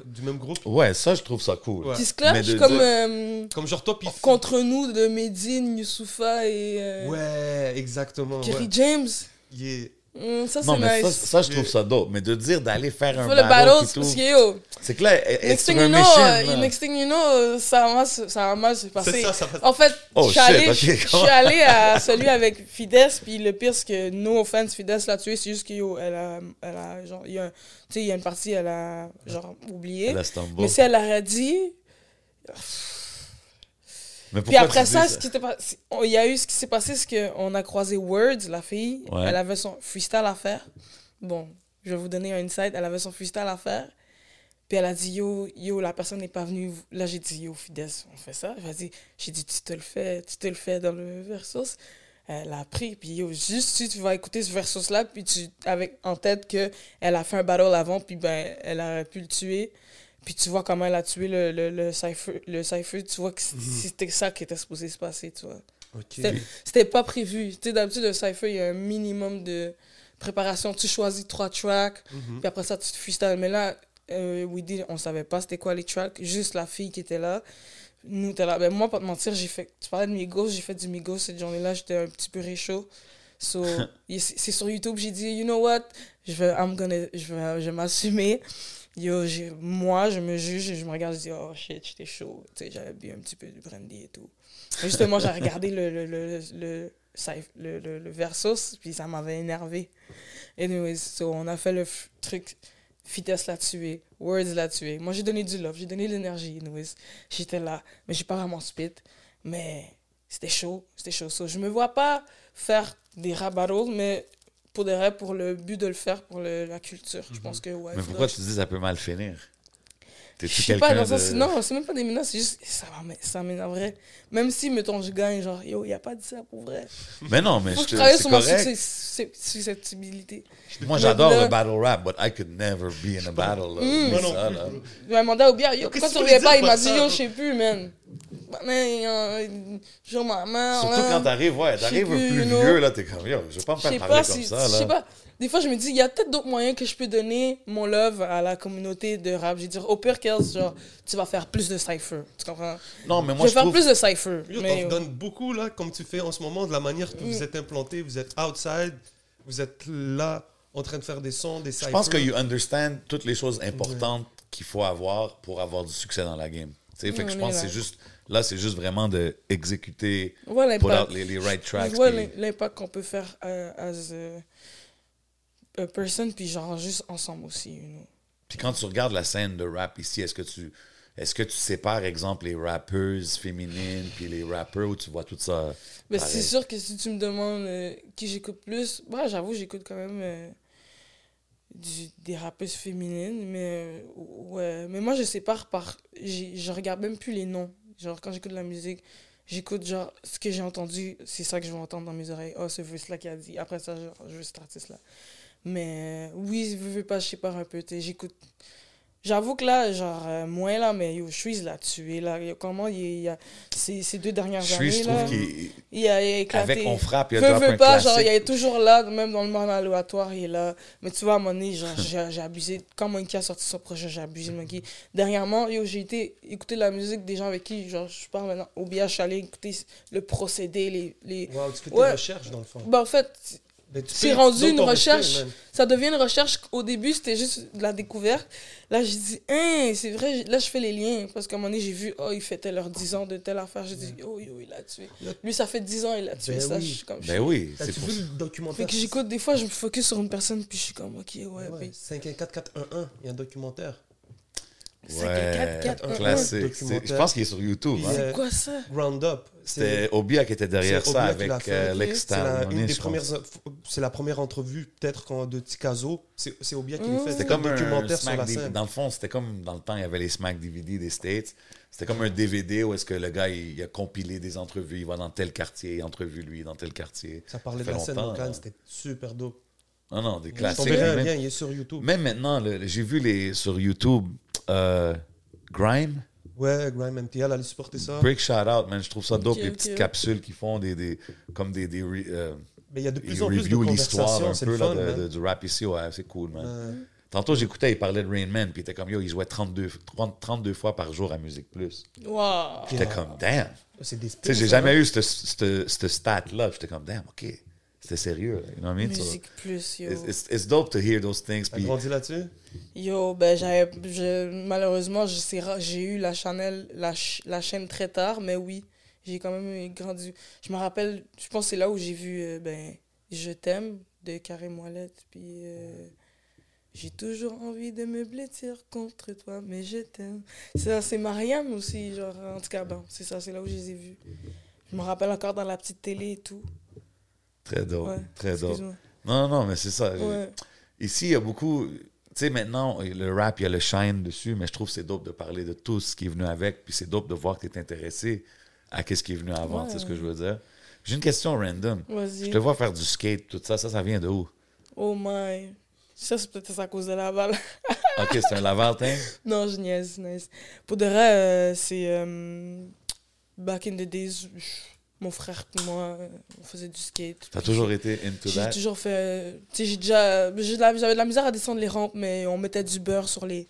du, même groupe. Ouais, ça, je trouve ça cool. Ouais. Clash de comme euh, Comme genre toi, puis. contre nous de Medine, Youssoufa et euh, Ouais, exactement. Kerry ouais. James. Yeah. Hum, ça, Non, c'est mais ça, nice. ça, je trouve ça dope. Mais de dire d'aller faire un Faut le battle, battle, c'est parce que yo, c'est que là, elle- elle est next thing you know, euh, là. next thing you know, euh, ça se- ça va mal se C'est passer. ça, ça. En fait, Oh, je suis allé, ok, je- je comment- suis allé à celui avec Fides, puis le pire, c'est que no offense, Fides l'a tué, c'est juste qu'il elle a, elle a, genre, il y a, un- tu sais, il y a une partie, elle a, genre, oublié. Elle a. Mais si elle l'aurait dit, Mais puis après ça, ce qui était pas- il y a eu ce qui s'est passé, c'est qu'on a croisé Words, la fille, Ouais. elle avait son freestyle à faire. Bon, je vais vous donner un insight, elle avait son freestyle à faire. Puis elle a dit, yo, yo, la personne n'est pas venue. Là, j'ai dit, yo, Fides, on fait ça. Elle a dit, j'ai dit, tu te le fais, tu te le fais dans le versus. elle a appris. Puis yo, juste si tu vas écouter ce versus-là, puis tu, avec en tête que elle a fait un battle avant, puis ben, elle aurait pu le tuer. Puis tu vois comment elle a tué le, le, le, cypher, le cypher, tu vois que c- c'était ça qui était supposé se passer, tu vois. C'était- pas prévu. Tu sais, d'habitude, le cypher, il y a un minimum de préparation. Tu choisis trois tracks, Mhm. puis après ça, tu te freestyles. Mais là, euh, Weedy, on savait pas c'était quoi les tracks. Juste la fille qui était là. Nous, t'es là. Ben, moi, pas te mentir, j'ai fait. Tu parlais de Migos, j'ai fait du Migos cette journée-là. J'étais un petit peu réchaud. So, c'est c'est sur YouTube, j'ai dit, you know what? Je vais, I'm gonna, je vais, je vais m'assumer. Yo, moi, je me juge et je me regarde, je dis, oh shit, j'étais chaud. Tu sais, j'avais bu un petit peu de brandy et tout. Et justement, j'ai regardé le, le, le, le, le, le, versus, puis ça m'avait énervé. Anyways, so on a fait le truc. Vitesse l'a tué, Words l'a tué. Moi, j'ai donné du love, j'ai donné de l'énergie. Anyways, j'étais là, mais j'ai pas vraiment spit. Mais c'était chaud, c'était chaud. So, je me vois pas faire des rap battles, mais pour des pour le but de le faire, pour le- la culture. Je pense que, ouais. Mais pourquoi tu dis ça peut mal finir? Je sais pas, dans sens, de... non, c'est même pas des menaces, c'est juste, ça, m'amène- ça m'énerverait. Même si, mettons, je gagne, genre, yo, il a pas dit ça pour vrai. Mais non, mais Faut je que je travaille sur ma correct. suscep- susceptibilité. Moi, j'adore le battle rap, but I could never be in a battle. Mm. Moi non ça, plus, bro. Il m'a demandé au bien, yo, pourquoi que tu reviens pas Il m'a dit, yo, je sais plus, man. Bah, man, genre ma mère. Surtout là. quand t'arrives, ouais, Je sais t'arrives plus, plus vieux, là, t'es comme, yo, je vais pas me Je sais faire parler comme Je ça, sais là. pas. Des fois, je me dis, il y a peut-être d'autres moyens que je peux donner mon love à la communauté de rap. Je veux dire, au pire, Kels, genre, tu vas faire plus de cypher. Tu comprends? Non, mais Je moi, vais je faire trouve... plus de cypher. Yo, mais, t'en euh, donnes beaucoup, là, comme tu fais en ce moment, de la manière que vous Mm. êtes implanté, vous êtes outside, vous êtes là, en train de faire des sons, des Je pense que cyphers. you understand toutes les choses importantes qu'il faut avoir pour avoir du succès dans la game. Tu sais, fait que Ouais, je pense que c'est là. juste... Là, c'est juste vraiment de exécuter, les, les right tracks. Je vois l'impact qu'on peut faire euh, as a, a person, puis genre juste ensemble aussi. You know. Puis quand tu regardes la scène de rap ici, est-ce que tu est-ce que tu sépares, exemple, les rappeuses féminines puis les rappeurs ou tu vois tout ça c'est sûr que si tu me demandes euh, qui j'écoute plus, bah, j'avoue, j'écoute quand même euh, du- des rappeuses féminines. Mais, euh, ouais. mais moi, je sépare par. Je regarde même plus les noms. Genre, quand j'écoute de la musique, j'écoute genre ce que j'ai entendu, c'est ça que je vais entendre dans mes oreilles. Oh, ce verse-là qui a dit. Après ça, genre, je veux cet artiste-là. Mais euh, oui, je veux pas, je sépare un peu. tu sais, J'écoute. J'avoue que là, genre, euh, moins là, mais yo, Shreeze l'a tué. Là. Yo, Comment il, il y a. Ces, ces deux dernières Je années. suis, je là, trouve qu'il il a, il a éclaté. avec on frappe, il a Veux, veux un pas, classique. genre, il est toujours là, même dans le monde aléatoire, il est là. Mais tu vois, à un moment donné, genre, j'ai j'ai abusé. Quand Monkey a sorti son projet, j'ai abusé de Monkey. Dernièrement, yo, j'ai été écouter la musique des gens avec qui, genre, je parle maintenant, au BH, je suis allé écouter le procédé, les. les... Wow, tu fais tes Ouais. recherches, dans le fond. Bah, en fait, c'est rendu une recherche. respect, ça devient une recherche. Au début, c'était juste de la découverte. Là, j'ai dit, hein, c'est vrai, là, je fais les liens. Parce qu'à un moment donné, j'ai vu, oh, il fêtait leurs 10 ans de telle affaire. J'ai dit, oh, yo, il a tué. Lui, ça fait 10 ans, il a tué Ben ça. oui. Je suis comme, Ben oui, c'est pour vu le documentaire? Fait que j'écoute, des fois, je me focus sur une personne, puis je suis comme, ok, ouais, Ouais, puis- 51411, il y a un documentaire. Ouais, 4, classique. Je pense qu'il est sur YouTube. Il hein. est- C'est quoi ça? Ground Up. C'était Obia qui était derrière ça avec euh. Lex C'est la, première entrevue, peut-être, quand- de Tikazo. C'est c'est Obia qui l'a fait. C'était comme un un documentaire sur la scène. Dans le fond, c'était comme dans le temps, il y avait les Smack DVD des States. C'était comme un DVD où est-ce que le gars, il, il a compilé des entrevues. Il va dans tel quartier, entrevue lui dans tel quartier. Ça parlait de la scène locale, là. c'était super dope. Non, non, des classiques. Même- il est sur YouTube. Même maintenant, le- j'ai vu les, sur YouTube euh, Grime? Ouais, Grime MTL allait supporter ça. Break shout out, man. Je trouve ça dope, Ok, les ok. petites capsules qu'ils font, des, des, comme des. des re- euh, Mais il y a de plus en plus de l'histoire conversations, un c'est peu le là, fun, de- man. de- du rap ici. Ouais, c'est cool, man. Euh, Tantôt, j'écoutais, il parlait de Rain Man, puis il était comme yo, il jouait 32, 30 32 fois par jour à Musique Plus. Waouh! J'étais comme damn. c'est des Tu sais, j'ai jamais hein. eu cette, cette, cette stat-là. J'étais comme damn, ok. C'était sérieux. là. You know what I mean? So, Musique plus, yo. it's, it's, dope to hear those things. T'as grandi là-dessus? Yo, ben, j'avais. je- Malheureusement, je sais ra- j'ai eu la, Chanel, la, ch- la chaîne très tard, mais oui, j'ai quand même grandi. Je me rappelle, je pense que c'est là où j'ai vu, euh, ben, Je t'aime de Carré Moellette, puis. euh, j'ai toujours envie de me blêtir contre toi, mais je t'aime. Ça, c'est Marianne aussi, genre, en tout cas, bon, c'est ça, c'est là où je les ai vus. Je me rappelle encore dans la petite télé et tout. Très dope. Ouais, très dope. excuse-moi. Non, non, mais c'est ça. Ouais. Ici, il y a beaucoup. Tu sais, maintenant, le rap, il y a le shine dessus, mais je trouve que c'est dope de parler de tout ce qui est venu avec, puis c'est dope de voir que tu es intéressé à ce qui est venu avant, Ouais. c'est ce que je veux dire. J'ai une question random. Je te vois faire du skate, tout ça. Ça, ça vient de où? Oh my. Ça, c'est peut-être à cause de la balle. OK, c'est un Laval thing? non, je niaise, niaise. Pour de vrai, euh, c'est. euh, back in the days, mon frère et moi, euh, on faisait du skate. T'as toujours été into J'ai that? toujours fait. euh, Tu j'ai déjà. j'ai de la- J'avais de la misère à descendre les rampes, mais on mettait du beurre sur les.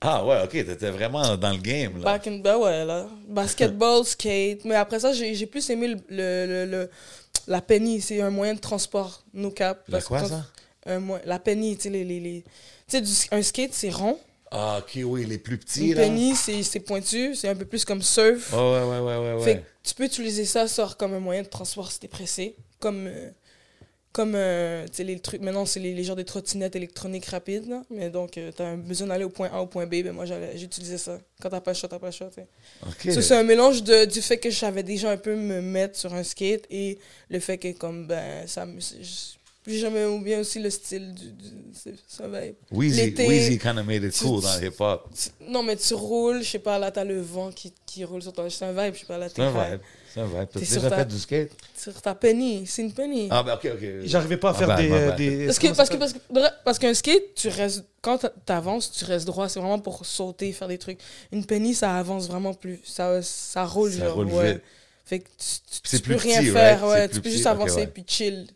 Ah ouais, OK, t'étais vraiment dans le game, là. Back in. Ben ouais, là. Basketball, skate. Mais après ça, j'ai j'ai plus aimé le, le, le- le- la penny. C'est un moyen de transport, no cap. Que quoi, ça? un la penny, tu sais, les. les, les- Tu sais, un skate, c'est rond. Ah, OK, oui, les plus petits, Une penny, c'est pointu. C'est un peu plus comme surf. Oh, ouais, ouais, ouais, ouais, Fait tu peux utiliser ça, sort comme un moyen de transport si t'es pressé. Comme, euh, comme euh, tu sais, les trucs. Maintenant, c'est les, les genres de trottinettes électroniques rapides. Là. Mais donc, euh, t'as besoin d'aller au point A au point B. Ben, moi, j'allais- j'utilisais ça. Quand t'as pas le choix, t'as pas le choix. tu C'est un mélange de, du fait que je savais déjà un peu me mettre sur un skate et le fait que, comme, ben, ça me. je- jamais ou bien aussi le style du. du c'est- ça va. Weezy, l'été, Weezy kind of made it tu- cool tu- dans le hip-hop. tu- Non, mais tu roules, je sais pas, là, t'as le vent qui, qui roule sur toi. C'est un vibe, je sais pas, là, C'est t'es un high. vibe. C'est un vibe. T'as T'es déjà sur ta- fait du skate? Sur ta penny, c'est une penny. Ah, ben OK, OK. J'arrivais pas à faire bad, des, euh, bad. des. Parce que parce que parce que parce qu'un skate, tu restes quand t'avances, tu restes droit, c'est vraiment pour sauter, faire des trucs. Une penny, ça avance vraiment plus, ça ça roule Ça genre, roule ouais. vite. Fait que tu, tu- C'est tu plus peux rien petit, faire, right? ouais, C'est tu peux juste avancer puis chill.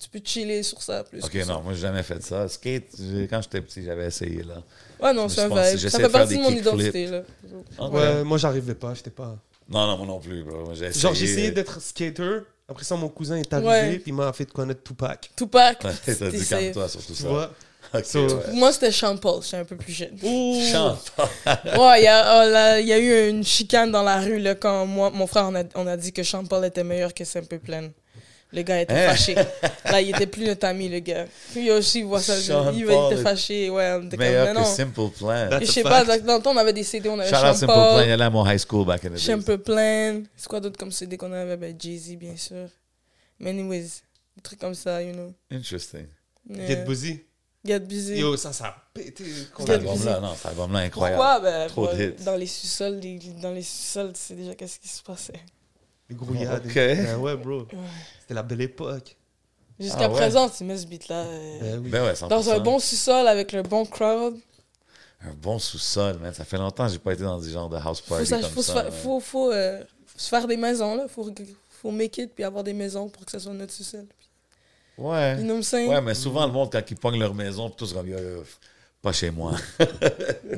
Tu, peux chiller sur ça plus. OK, que ça. non, moi, j'ai jamais fait ça. Skate, quand j'étais petit, j'avais essayé, là. Ouais, non, c'est un vibe. Ça fait partie de mon identité là. Ouais, moi j'arrivais pas, j'étais pas. Non, non, moi non plus, bro. J'ai essayé. Genre j'ai essayé d'être skater. Après ça, mon cousin est arrivé, Ouais. puis il m'a fait connaître Tupac. Tupac. Ouais, T'as dit calme-toi sur tout ça. So- ouais. Moi, c'était Sean Paul, j'étais un peu plus jeune. Chante. Ouais, il y, a- oh, y a eu une chicane dans la rue là, quand moi, mon frère, on a, on a dit que Sean Paul était meilleur que Simple Plan. Le gars était Hein? fâché. Là, il était plus notre ami, le gars. Lui aussi, il voit ça. Sean il, Paul était fâché. Ouais, on était comme, non. Simple Plan. That's Je sais pas, dans le temps, on avait des CD, on avait Shout out Sean Simple Plan, il allait à mon high school back in the days. Simple Plan. C'est quoi d'autre comme CD qu'on avait? Ben, Jay-Z, bien sûr. Mais anyways, des trucs comme ça, you know. Interesting. Yeah. Get Busy. Get busy. Yo, ça, ça a pété. Cet album-là, non, cet album-là, incroyable. Pourquoi? Ben, Trop ouais, d'hits. dans les sous-sols, les- dans les sous-sols, tu sais déjà qu'est-ce qui se passait. Les grouillades. Ok. Ben ouais, bro. C'était la belle époque. Jusqu'à Ah ouais? présent, tu mets ce beat-là. euh, Ben oui. Ben ouais, 100%. dans un bon sous-sol avec le bon crowd. Un bon sous-sol, man. Ça fait longtemps que j'ai pas été dans des genres de house Faut, party ça- comme faut, se ça. faire, faut, faut, euh, se faire des maisons, là. Faut, faut make it puis avoir des maisons pour que ça soit notre sous-sol. Ouais. You know what I'm saying? Ouais, mais souvent, le monde, quand ils pognent leur maison, puis tous comme, Yo, yo, pas chez moi.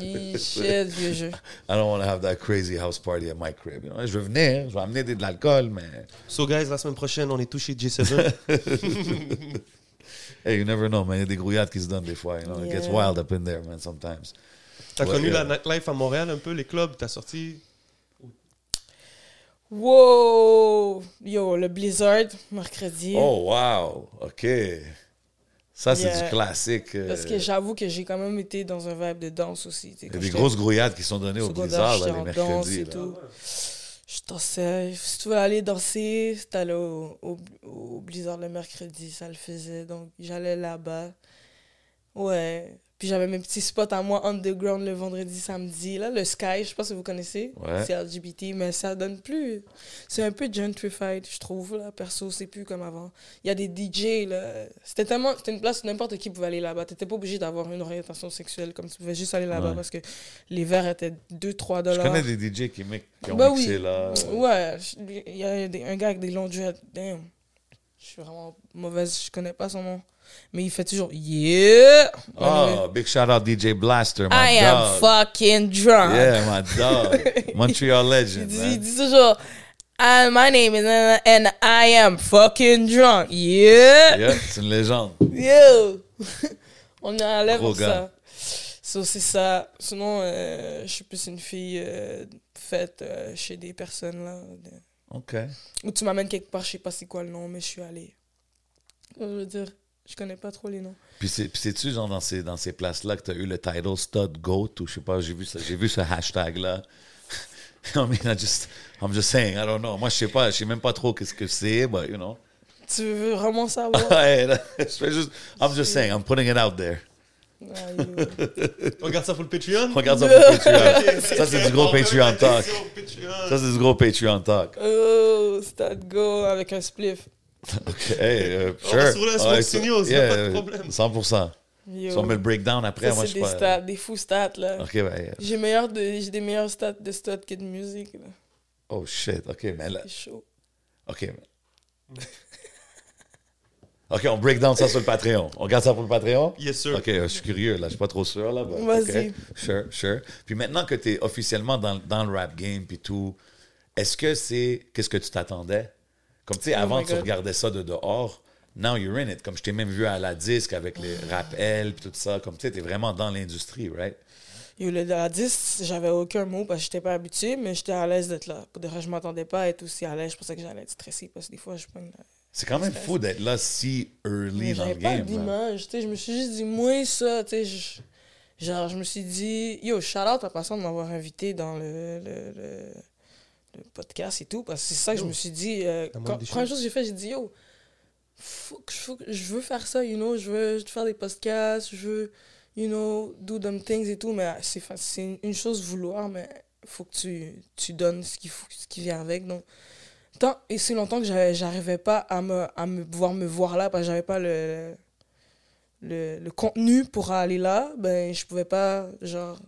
Yeah, Shit, vieux jeu. I don't want to have that crazy house party at my crib. you know? Je veux venir, je vais amener de l'alcool, mais So, guys, la semaine prochaine, on est touché J7. hey, you never know, man. Il y a des grouillades qui se donnent des fois. You know? It gets Yeah. wild up in there, man, sometimes. T'as connu yeah. la nightlife à Montréal un peu, les clubs, t'as sorti. Wow! Yo, le Blizzard, mercredi. Oh, wow. OK. Ça, c'est du classique. euh, Parce que j'avoue que j'ai quand même été dans un vibe de danse aussi. Il y a des grosses grouillades qui sont données au Blizzard, là, les mercredis. et là. tout. Je dansais. Si tu veux aller danser, t'allais au, au, au Blizzard le mercredi, ça le faisait. Donc j'allais là-bas. Ouais. Puis j'avais mes petits spots à moi underground le vendredi, samedi. Là, le Sky, je sais pas si vous connaissez. Ouais. C'est LGBT, mais ça donne plus. C'est un peu gentrified, je trouve. Là. Perso, c'est plus comme avant. Il y a des DJ. là. C'était tellement. C'était une place où n'importe qui pouvait aller là-bas. T'étais pas obligé d'avoir une orientation sexuelle, comme tu pouvais juste aller là-bas Ouais. parce que les verres étaient 2-3 Je dollars. connais des DJ qui, mi- qui ont Bah mixé oui. là. Ouais, je- il y a des- un gars avec des longs dreads. Damn. Je suis vraiment mauvaise, je connais pas son nom. Mais il fait toujours Yeah! Oh, big shout out DJ Blaster, my I dog. am fucking drunk. Yeah, my dog. Montreal Il legend, il dit toujours Ah, My name is and I am fucking drunk. Yeah! Yeah, c'est une légende. Yo! On est à l'aise Gros ça. So, c'est ça. Sinon, euh, je suis plus une fille euh, faite euh, chez des personnes là. de- OK. Ou tu m'amènes quelque part, je sais pas c'est quoi le nom, mais je suis allée. Je veux dire, je connais pas trop les noms. Puis c'est- puis c'est-tu genre dans ces, dans ces places-là que tu as eu le title Stud Goat ou je sais pas, j'ai vu, ça- j'ai vu ce hashtag-là. I mean, I just, I'm just saying, I don't know. Moi, je sais pas, je sais même pas trop qu'est-ce que c'est, but you know. Tu veux vraiment savoir? Je fais juste, I'm just saying, I'm putting it out there. Regarde ça pour le Patreon? Regarde ça pour le Patreon. Ça, c'est du gros Patreon talk. Ça, c'est du gros Patreon talk. Oh, stade go avec un spliff. OK. Hey, On sure. va sur le Smoke Ouais, Studios, y a pas de problème. 100%. Yo. Si on met le breakdown après, Ça, moi, c'est je des pas. stats, des fous stats, là. OK, ben. J'ai meilleur de- j'ai des meilleurs stats de stats que de musique, là. Oh shit. OK, mais là. C'est chaud. OK. mais- OK, on break down ça sur le Patreon. On regarde ça pour le Patreon? Yes, sir. OK, je suis curieux, là. Je suis pas trop sûr, là. Vas-y. OK. Sure, sure. Puis maintenant que tu es officiellement dans, dans le rap game puis tout, est-ce que c'est... Qu'est-ce que tu t'attendais? Comme, tu sais, Oh avant, tu regardais ça de dehors. Now you're in it. Comme je t'ai même vu à la disque avec les rap L puis tout ça. Comme, tu sais, t'es vraiment dans l'industrie, right? Yo, le, la 10, j'avais aucun mot parce que j'étais pas habitué, mais j'étais à l'aise d'être là. Pour de vrai, je m'attendais pas à être aussi à l'aise. C'est pour ça que j'allais être stressé parce que des fois, je prends une... C'est quand même fou d'être là si early dans le j'avais pas game. d'image, tu sais, je me suis juste dit, moi, ça, tu sais, je- genre, je me suis dit, yo, shout out à passant de m'avoir invité dans le, le, le, le podcast et tout, parce que c'est ça que je me suis dit, euh, quand, première choses. chose que j'ai fait, j'ai dit, yo, faut que, faut que- je veux faire ça, you know, je veux faire des podcasts, je veux, you know, do them things et tout, mais c'est c'est une, une chose vouloir, mais faut que tu, tu donnes ce qui, ce qui vient avec, donc tant et si longtemps que j'arrivais pas à me, à me pouvoir me voir là parce que j'avais pas le, le, le contenu pour aller là ben je pouvais pas genre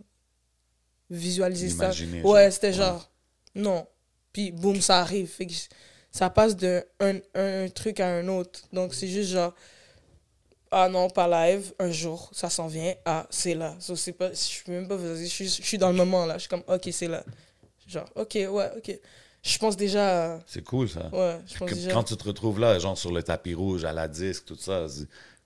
visualiser ça ouais genre. c'était Ouais. genre non puis boum ça arrive fait que ça passe de un, un truc à un autre donc c'est juste genre ah non pas live un jour ça s'en vient ah c'est là so, c'est pas je peux même pas je suis, je suis dans le moment là je suis comme ok c'est là genre ok ouais ok je pense déjà C'est cool, ça. Ouais, je pense Que- déjà. Quand tu te retrouves là, genre sur le tapis rouge, à la disque, tout ça,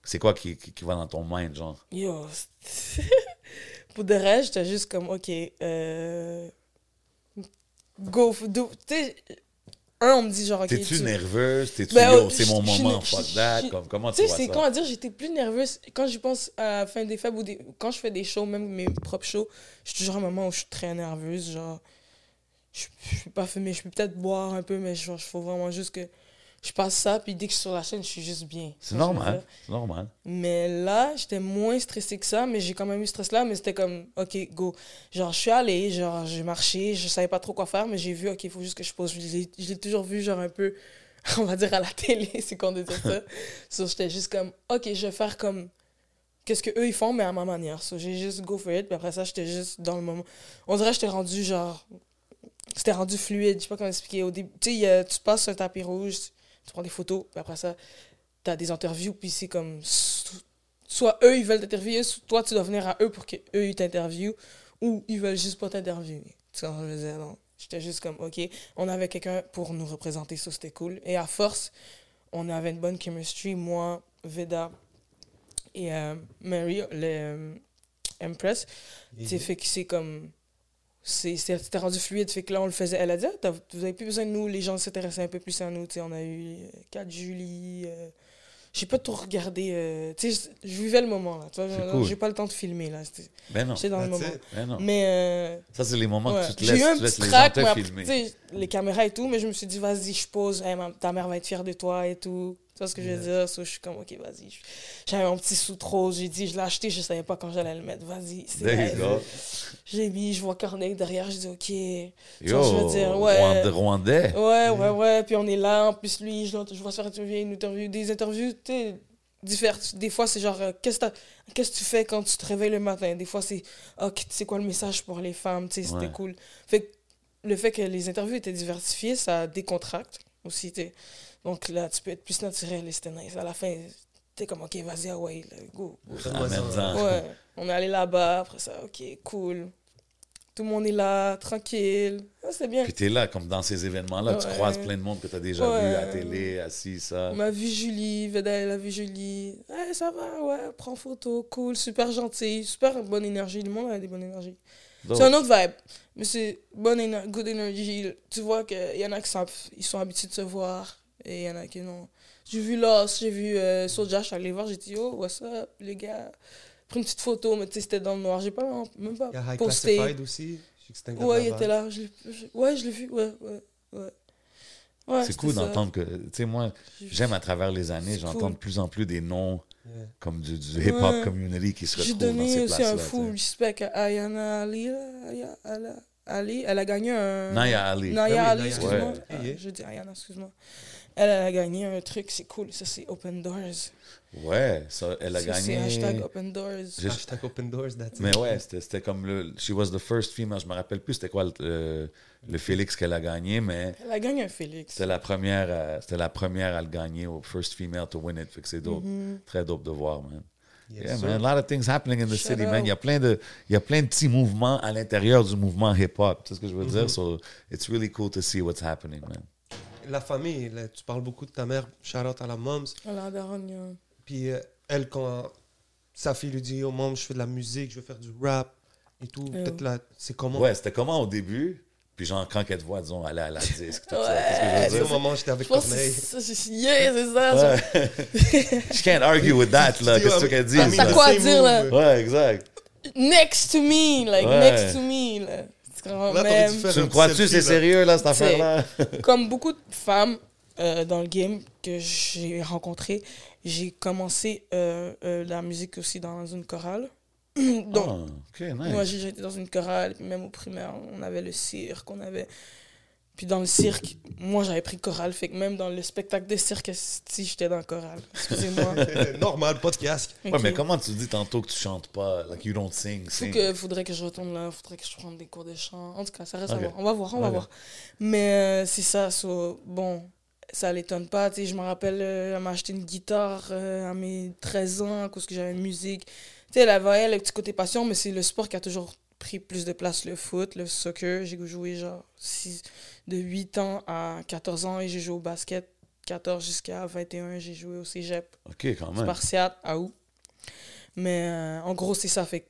c'est- quoi qui, qui, qui va dans ton mind, genre? Yo, pour de vrai, j'étais juste comme, ok, euh, go, do- tu sais, un, on me dit genre, T'es-tu tu- nerveuse? T'es-tu, Ben, oh, c'est mon je- je- moment, je- fuck that? je- Comme, comment tu Tu sais, vois c'est ça? con à dire, j'étais plus nerveuse quand j'y pense à la fin des fêtes ou des, quand je fais des shows, même mes propres shows, je suis toujours à un moment où je suis très nerveuse, genre, je, je peux pas fumer, je peux peut-être boire un peu, mais genre, il faut vraiment juste que je passe ça, puis dès que je suis sur la chaîne, je suis juste bien. C'est normal, c'est normal. Mais là, j'étais moins stressée que ça, mais j'ai quand même eu ce stress-là, mais c'était comme, OK, go. Genre, je suis allée, genre, j'ai marché, je savais pas trop quoi faire, mais j'ai vu, OK, il faut juste que je pose. Je l'ai toujours vu, genre, un peu, on va dire, à la télé, c'est qu'on dit ça. so, j'étais juste comme, OK, je vais faire comme, qu'est-ce que eux ils font, mais à ma manière. So, j'ai juste go for it, puis après ça, j'étais juste dans le moment. On dirait que j'étais rendu, genre, c'était rendu fluide, je sais pas comment expliquer. Au début, tu sais, tu passes sur un tapis rouge, tu prends des photos, puis après ça, t'as des interviews, puis c'est comme so- soit eux ils veulent t'interviewer, soit toi tu dois venir à eux pour qu'eux ils t'interviewent, ou ils veulent juste pas t'interviewer. Tu vois ce que je veux dire? Donc, J'étais juste comme, ok, on avait quelqu'un pour nous représenter, ça c'était cool. Et à force, on avait une bonne chemistry, moi, Veda et euh, Mary, le euh, Empress. C'est fait que c'est comme. C'est- c'est- C'était rendu fluide, fait que là on le faisait. Elle a dit, Ah, vous avez plus besoin de nous, les gens s'intéressaient un peu plus à nous. Tu sais, on a eu euh, 4 Julie. euh, j'ai pas tout regardé. euh, tu sais, je vivais le moment là. Cool. J'ai pas le temps de filmer là. C'était- Ben non, J'étais dans le moment. ben non. Mais. euh, Ça, c'est les moments ouais. que tu te J'ai laisses, eu un tu laisses petit les gens te filmer. les caméras et tout, mais je me suis dit, vas-y, je pose, Hey, ma- ta mère va être fière de toi et tout. Tu vois ce que je veux dire? So, je suis comme, ok, vas-y. J'avais mon petit sous rose, j'ai dit, je l'ai acheté, je savais pas quand j'allais le mettre, vas-y. c'est. J'ai mis, je vois Corneille derrière, je dis, ok. Tu Yo, vois, je veux dire, ouais. Rwanda- Rwandais. Ouais, ouais, ouais. Puis on est là. En plus, lui, je, vois se faire interviewer, une interview, des interviews, tu sais, différentes. Des fois, c'est genre, euh, qu'est-ce que tu fais quand tu te réveilles le matin? Des fois, c'est, ok, c'est quoi le message pour les femmes? Tu sais, c'était Ouais. cool. Fait que le fait que les interviews étaient diversifiées, ça décontracte aussi, tu sais. Donc là, tu peux être plus naturel et c'était nice. À la fin, t'es comme, ok, vas-y, ah ouais, là, go. Ouais, on est allé là-bas, après ça, ok, cool. Tout le monde est là, tranquille. Ah, c'est bien. Puis t'es là, comme dans ces événements-là, tu croises plein de monde que t'as déjà Ouais. vu à télé, assis, ça. On a vu Julie, Veda, elle a vu Julie. Ouais, ça va, ouais, prends photo, cool, super gentil, super bonne énergie. Le monde a des bonnes énergies. C'est un autre vibe. Mais c'est bonne éner- good energy. Tu vois qu'il y en a qui sont, ils sont habitués de se voir et il y en a qui non. J'ai vu Lost, j'ai vu euh, Soulja, je suis allé voir, j'ai dit, oh, what's up, les gars? Pris une petite photo, mais tu sais, c'était dans le noir. J'ai pas même pas Il y a High posté. Classified aussi. Je sais que c'est un gars de Ouais, il était là. Je je- ouais, je l'ai vu. Ouais, ouais, ouais. Ouais, c'est cool d'entendre que, tu sais, moi, j'aime à travers les années, j'entends cool. de plus en plus des noms Yeah. comme du, du hip-hop Ouais. community qui se J'ai retrouvent dans donné ces aussi places-là. un full tu sais. respect à Ayana Ali. là. Aya- Ala- Ali, elle a gagné un. Naya Ali. Naya oui, Ali, excuse-moi. Ali. Ah, Ouais. Je dis Ayana, excuse-moi. Elle, elle a gagné un truc, c'est cool. Ça, c'est Open Doors. Ouais, ça, elle a Ça, gagné. C'est hashtag Open Doors. J'ai- Hashtag open doors, that's it. Mais ouais, c'était comme le. She was the first female. Je me rappelle plus c'était quoi le, le- le Félix qu'elle a gagné, mais Elle a gagné un Félix. c'était la première, euh, c'était la première à le gagner, au first female to win it. Fait que c'est dope, Mhm. très dope de voir, man. Yes, yeah, sir. man, a lot of things happening in the Shout city, out. man. Il y a plein de, il y a plein de petits mouvements à l'intérieur du mouvement hip-hop. Tu sais ce que je veux Mm-hmm. dire? So it's really cool to see what's happening, man. La famille, là, tu parles beaucoup de ta mère. Shout out à la moms. Elle a daronne, euh, Puis euh, elle, quand sa fille lui dit, oh mom, je fais de la musique, je veux faire du rap et tout, Euh. peut-être là, c'est comment? Ouais, c'était comment au début? Puis genre, quand elle te voit, disons, aller à la disque, tout ça. Ouais. Qu'est-ce que je C'est veux au moment où j'étais avec Corneille. c'est ça, c'est- yeah, c'est ça. Ouais. Je can't argue with that, là. Qu'est-ce que tu qu'elle dit? T'as the quoi à dire, là? Ouais, exact. Next to me, like, Ouais. next to me, là. Faire Tu me crois-tu, c'est sérieux, là, cette affaire-là? comme beaucoup de femmes euh, dans le game que j'ai rencontrées, j'ai commencé euh, euh, la musique aussi dans une chorale. Donc, Ah, ok, nice. moi, été dans une chorale, même au primaire, on avait le cirque, on avait... Puis dans le cirque, moi, j'avais pris chorale, fait que même dans le spectacle de cirque, si j'étais dans le chorale. Excusez-moi. Normal, pas de casque. Ouais, mais comment tu dis tantôt que tu chantes pas? Like, you don't sing, Faut sing? que, faudrait que je retourne là, faudrait que je prenne des cours de chant. En tout cas, ça reste Ok. à voir. On va voir, on va voir. Mais euh, c'est ça, so, bon, ça l'étonne pas. Tu sais, je me rappelle, euh, elle m'a acheté une guitare euh, à mes 13 ans à cause que j'avais une musique. Tu sais, elle avait elle, le petit côté passion, mais c'est le sport qui a toujours pris plus de place, le foot, le soccer. J'ai joué genre six- de 8 ans à 14 ans et j'ai joué au basket. 14 jusqu'à 21, j'ai joué au cégep. Ok, quand même. Spartiate, à où. Mais euh, en gros, c'est ça. Fait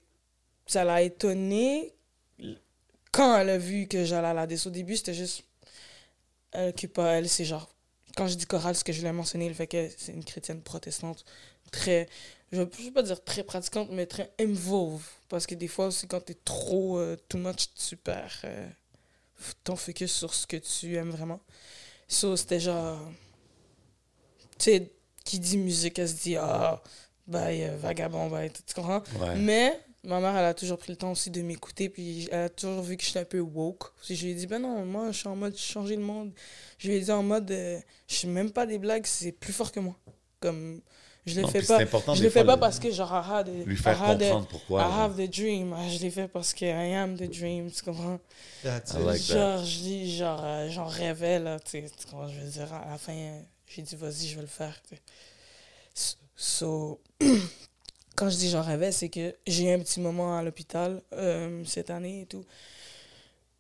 ça l'a étonné quand elle a vu que j'allais à la DES. Au début, c'était juste. Elle occupe elle, c'est genre. Quand je dis chorale, ce que je voulais mentionner, le fait que c'est une chrétienne protestante très. Je ne vais pas dire très pratiquante, mais très involve. Parce que des fois aussi, quand tu es trop euh, too much, tu perds euh, ton focus sur ce que tu aimes vraiment. So, c'était genre. Tu sais, qui dit musique, elle se dit Ah, bye, euh, vagabond, bye. Tu comprends? Ouais. Mais ma mère, elle a toujours pris le temps aussi de m'écouter, puis elle a toujours vu que j'étais un peu woke. Puis je lui ai dit, ben non, moi, je suis en mode changer le monde. Je lui ai dit en mode, euh, je suis même pas des blagues, c'est plus fort que moi. Comme, je le fais pas. Je le fais pas parce que genre, I had Lui faire comprendre pourquoi. I have the dream. Ah, Je l'ai fait parce que I am the dream, tu comprends? That's I it. like that. genre, je dis, genre, euh, j'en rêvais, là, tu comprends, je veux dire, à la fin, j'ai dit, vas-y, je vais le faire, tu sais. So, so, quand je dis j'en rêvais, c'est que j'ai eu un petit moment à l'hôpital euh, cette année et tout.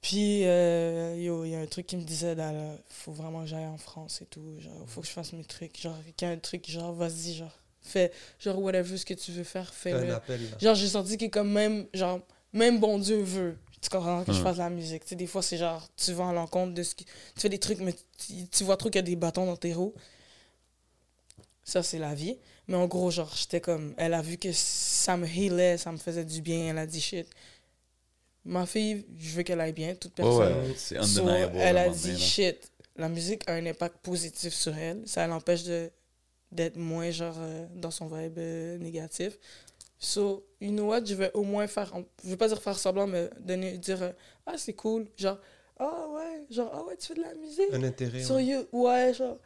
Puis, euh, yo, il y a un truc qui me disait, il faut vraiment que j'aille en France et tout, genre, faut que je fasse mes trucs, genre, qu'il y a un truc, genre, vas-y, genre, fais, genre, whatever ce que tu veux faire, Un appel. là. Genre, j'ai senti que comme même, genre, même bon Dieu veut, tu comprends, que je fasse de la musique. Tu sais, des fois, c'est genre, tu vas à l'encontre de ce qui... Tu fais des trucs, mais tu, tu vois trop qu'il y a des bâtons dans tes roues. Ça, c'est la vie. Mais en gros, genre, j'étais comme... Elle a vu que ça me healait, ça me faisait du bien. Elle a dit, shit, ma fille, je veux qu'elle aille bien, toute personne. ouais, c'est So, undeniable. elle à un a dit, là. shit, la musique a un impact positif sur elle. Ça l'empêche de d'être moins, genre, euh, dans son vibe euh, négatif. So, you know what, je vais au moins faire, je vais pas dire faire semblant, mais donner, dire, euh, ah, c'est cool, genre, ah ouais, genre, ah ouais, tu fais de la musique. Un intérêt. Sur ouais. You, ouais, genre.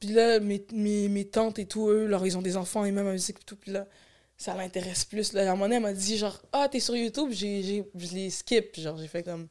Puis là, mes, mes, mes tantes et tout, eux, leur, ils ont des enfants et même la musique et tout. Puis là, ça l'intéresse plus. Là, à un moment donné, elle m'a dit, genre, ah, t'es sur YouTube, j'ai, j'ai, je les skip. Genre, j'ai fait comme.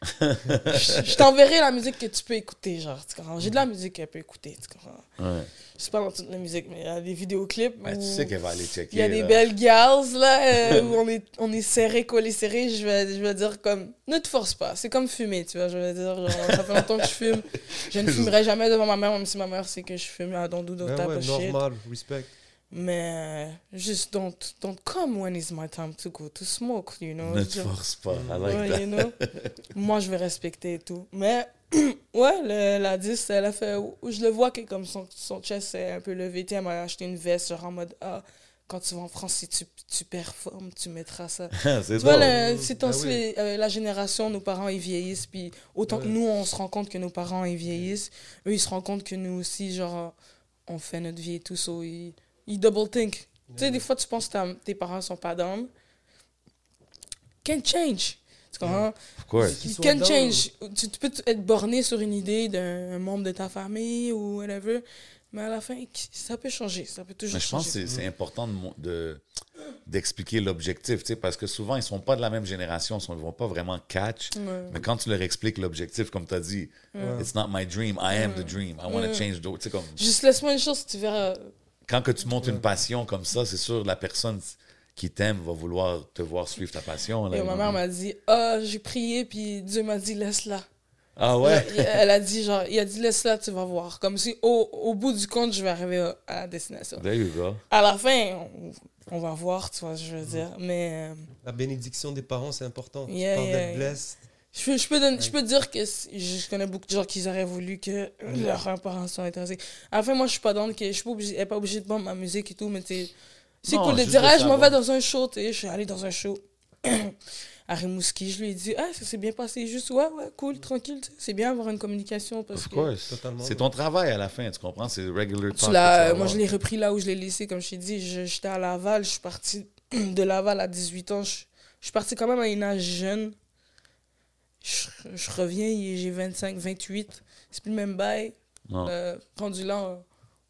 je je t'enverrai la musique que tu peux écouter, genre, tu comprends? J'ai de la musique qu'elle peut écouter, tu comprends? Ouais. Je sais pas dans toute la musique, mais il y a des vidéoclips. Ben, tu où- sais qu'elle va aller checker. il y a des belles gals, là, euh, où on est, on est serré, collé, serré. Je vais, je vais dire comme, ne te force pas. C'est comme fumer, tu vois. Je vais dire, genre, ça fait longtemps que je fume. Je ne fumerai jamais devant ma mère, même si ma mère sait que je fume. I don't do those Ben of shit. normal, respect. Mais, euh, juste don't, don't come when it's my time to go to smoke, you know. Ne te force pas. I like ouais, that. you know. Moi, je vais respecter et tout. Mais, ouais, le- la 10, elle a fait. Je le vois que comme son, son chest est un peu levé. Elle m'a acheté une veste, genre en mode Ah, quand tu vas en France, si tu, tu performes, tu mettras ça. c'est Tu vois, le- ces temps-ci, oui. les- euh, la génération, nos parents, ils vieillissent. Puis autant que nous, on se rend compte que nos parents, ils vieillissent, eux, ils se rendent compte que nous aussi, genre, on fait notre vie et tout. So, ils, ils double think. Tu sais, des fois, tu penses que tes parents sont pas down. Can change. Tu comprends? Of course. Can change. Tu, tu peux être borné sur une idée d'un membre de ta famille ou whatever. Mais à la fin, ça peut changer. Ça peut toujours Mais je pense que c'est important de mon- de- d'expliquer l'objectif, tu sais, parce que souvent, ils sont pas de la même génération, ils ne vont pas vraiment catch. Ouais. Mais quand tu leur expliques l'objectif, comme tu as dit, it's not my dream, I am the dream, I want to Ouais. change the... Tu sais, comme, Juste laisse-moi une chose, tu verras. Quand que tu montes une passion comme ça, c'est sûr, la personne qui t'aime va vouloir te voir suivre ta passion. là. Et ma mère m'a dit Ah, j'ai prié, puis Dieu m'a dit laisse-la. Ah ouais? Elle, elle a dit genre, il a dit laisse-la, tu vas voir. Comme si au, au bout du compte, je vais arriver à, la destination. There you go. À la fin, on, on va voir, tu vois, je veux dire. Mais euh, La bénédiction des parents, c'est important. Yeah, tu parles yeah, d'être yeah. blessed. Je, peux- je, peux donner- je peux dire que je connais beaucoup de gens qui auraient voulu que leurs parents soient intéressés. À la fin, moi, je suis pas dans que je suis pas obligée, pas obligée de vendre ma musique et tout, mais c'est Non, cool de dire, ah, je m'en vais dans un show, tu sais, je suis allée dans un show. à Rimouski, je lui ai dit, ah, ça s'est bien passé, juste, ouais, ouais, cool, tranquille, c'est bien avoir une communication parce Of que. course. C'est ton travail à la fin, tu comprends? C'est regular Tu talk. vas moi, je l'ai repris là où je l'ai laissé, comme je t'ai dit. je- J'étais à Laval, je suis partie de Laval à 18 ans. Je, je suis partie quand même à un âge jeune. Je, je reviens, j'ai 25, 28. C'est plus le même bail. Euh, rendu là, euh,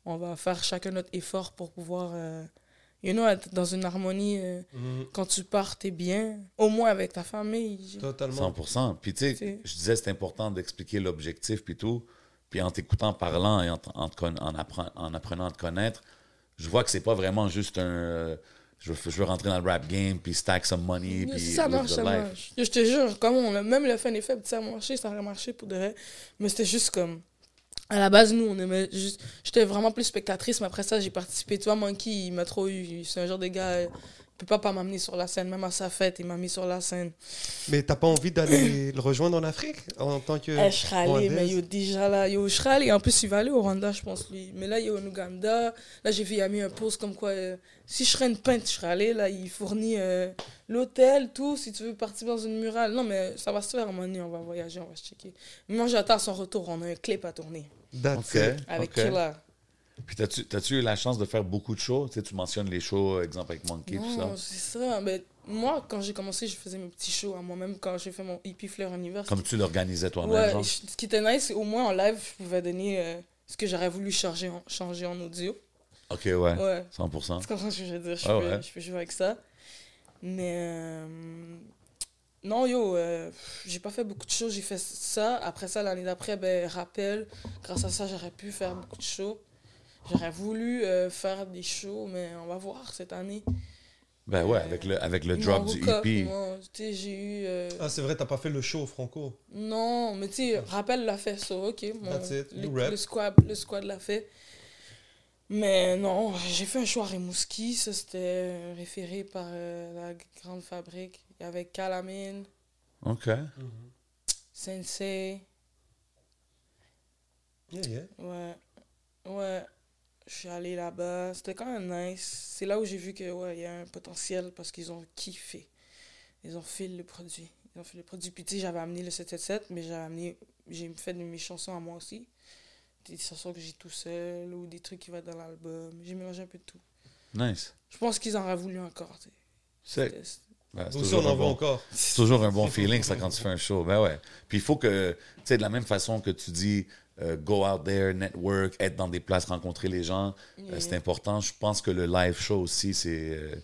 on va faire chacun notre effort pour pouvoir, euh, you know, être dans une harmonie. euh, Mhm. quand tu pars, t'es bien. Au moins avec ta famille. Totalement. 100%. Puis tu sais, je disais c'est important d'expliquer l'objectif puis tout. Puis en t'écoutant parlant et en, t- en, en appren- en apprenant à te connaître, je vois que c'est pas vraiment juste un. Je, veux, je veux rentrer dans le rap game puis stack some money puis ça marche, ça life. marche. Je te jure, comme on a, même le fun et faible, ça a marché, ça aurait marché pour de vrai. Mais c'était juste comme. À la base, nous, on aimait juste. J'étais vraiment plus spectatrice, mais après ça, j'ai participé. Tu vois, Monkey, il m'a trop eu. C'est un genre de gars. Peut pas pas m'amener sur la scène. Même à sa fête, il m'a mis sur la scène. Mais t'as pas envie d'aller le rejoindre en Afrique en tant que. Eh, je serais allé, mais yo, déjà là, yo, je serais allé. En plus, il va aller au Rwanda, je pense, lui. Mais là, il est au Ouganda. Là, j'ai vu, il a mis un post comme quoi, euh, si je serais une peintre, je serais allé. Là, il fournit euh, l'hôtel, tout, si tu veux partir dans une murale. Non, mais ça va se faire à un moment donné, on va voyager, on va se checker. Mais moi, j'attends son retour, on a un clip à tourner. It. Avec OK. Killa. Puis t'as-tu eu la chance de faire beaucoup de shows? Tu, sais, tu mentionnes les shows, exemple avec Monkey, tout ça. Non, c'est ça. Mais moi, quand j'ai commencé, je faisais mes petits shows à moi-même. Quand j'ai fait mon hippie Fleur Univers, Comme tu l'organisais toi-même. Ouais, genre? je- ce qui était nice, c'est au moins en live, je pouvais donner euh, ce que j'aurais voulu changer en, changer en audio. OK, ouais. Ouais. 100%. Tu comprends ce que je veux dire? Je, Ah peux, ouais. je peux jouer avec ça. Mais. euh, non, yo, euh, j'ai pas fait beaucoup de shows. J'ai fait ça. Après ça, l'année d'après, ben, rappel. Grâce à ça, j'aurais pu faire beaucoup de shows. J'aurais voulu euh, faire des shows, mais on va voir cette année. Ben ouais, avec le, avec le drop du EP. j'ai eu. euh, Ah, c'est vrai, t'as pas fait le show franco. Non, mais tu sais, Rappel l'a fait, ça, ok. mon- That's it, le, you rap. le squad, le squad l'a fait. Mais non, j'ai fait un show à Rimouski, ça c'était référé par euh, la grande fabrique. Il y avait Calamine, OK. Sensei, Yeah, yeah. ouais. Ouais, je suis allé là-bas, c'était quand même nice. C'est là où j'ai vu que ouais, il y a un potentiel parce qu'ils ont kiffé. Ils ont fait le produit. Ils ont fait le produit. Puis tu sais, j'avais amené le 777, mais j'avais amené, j'ai fait de mes chansons à moi aussi. Des chansons que j'ai tout seul ou des trucs qui vont dans l'album. J'ai mélangé un peu de tout. Nice. Je pense qu'ils en auraient voulu encore. tu sais. C'est ben, c'est Aussi, toujours on en bon- encore. C'est toujours un bon feeling, ça, quand tu fais un show. Ben ouais. Puis il faut que, tu sais, de la même façon que tu dis, euh, go out there, network, être dans des places, rencontrer les gens, euh, c'est important. Je pense que le live show aussi, c'est euh,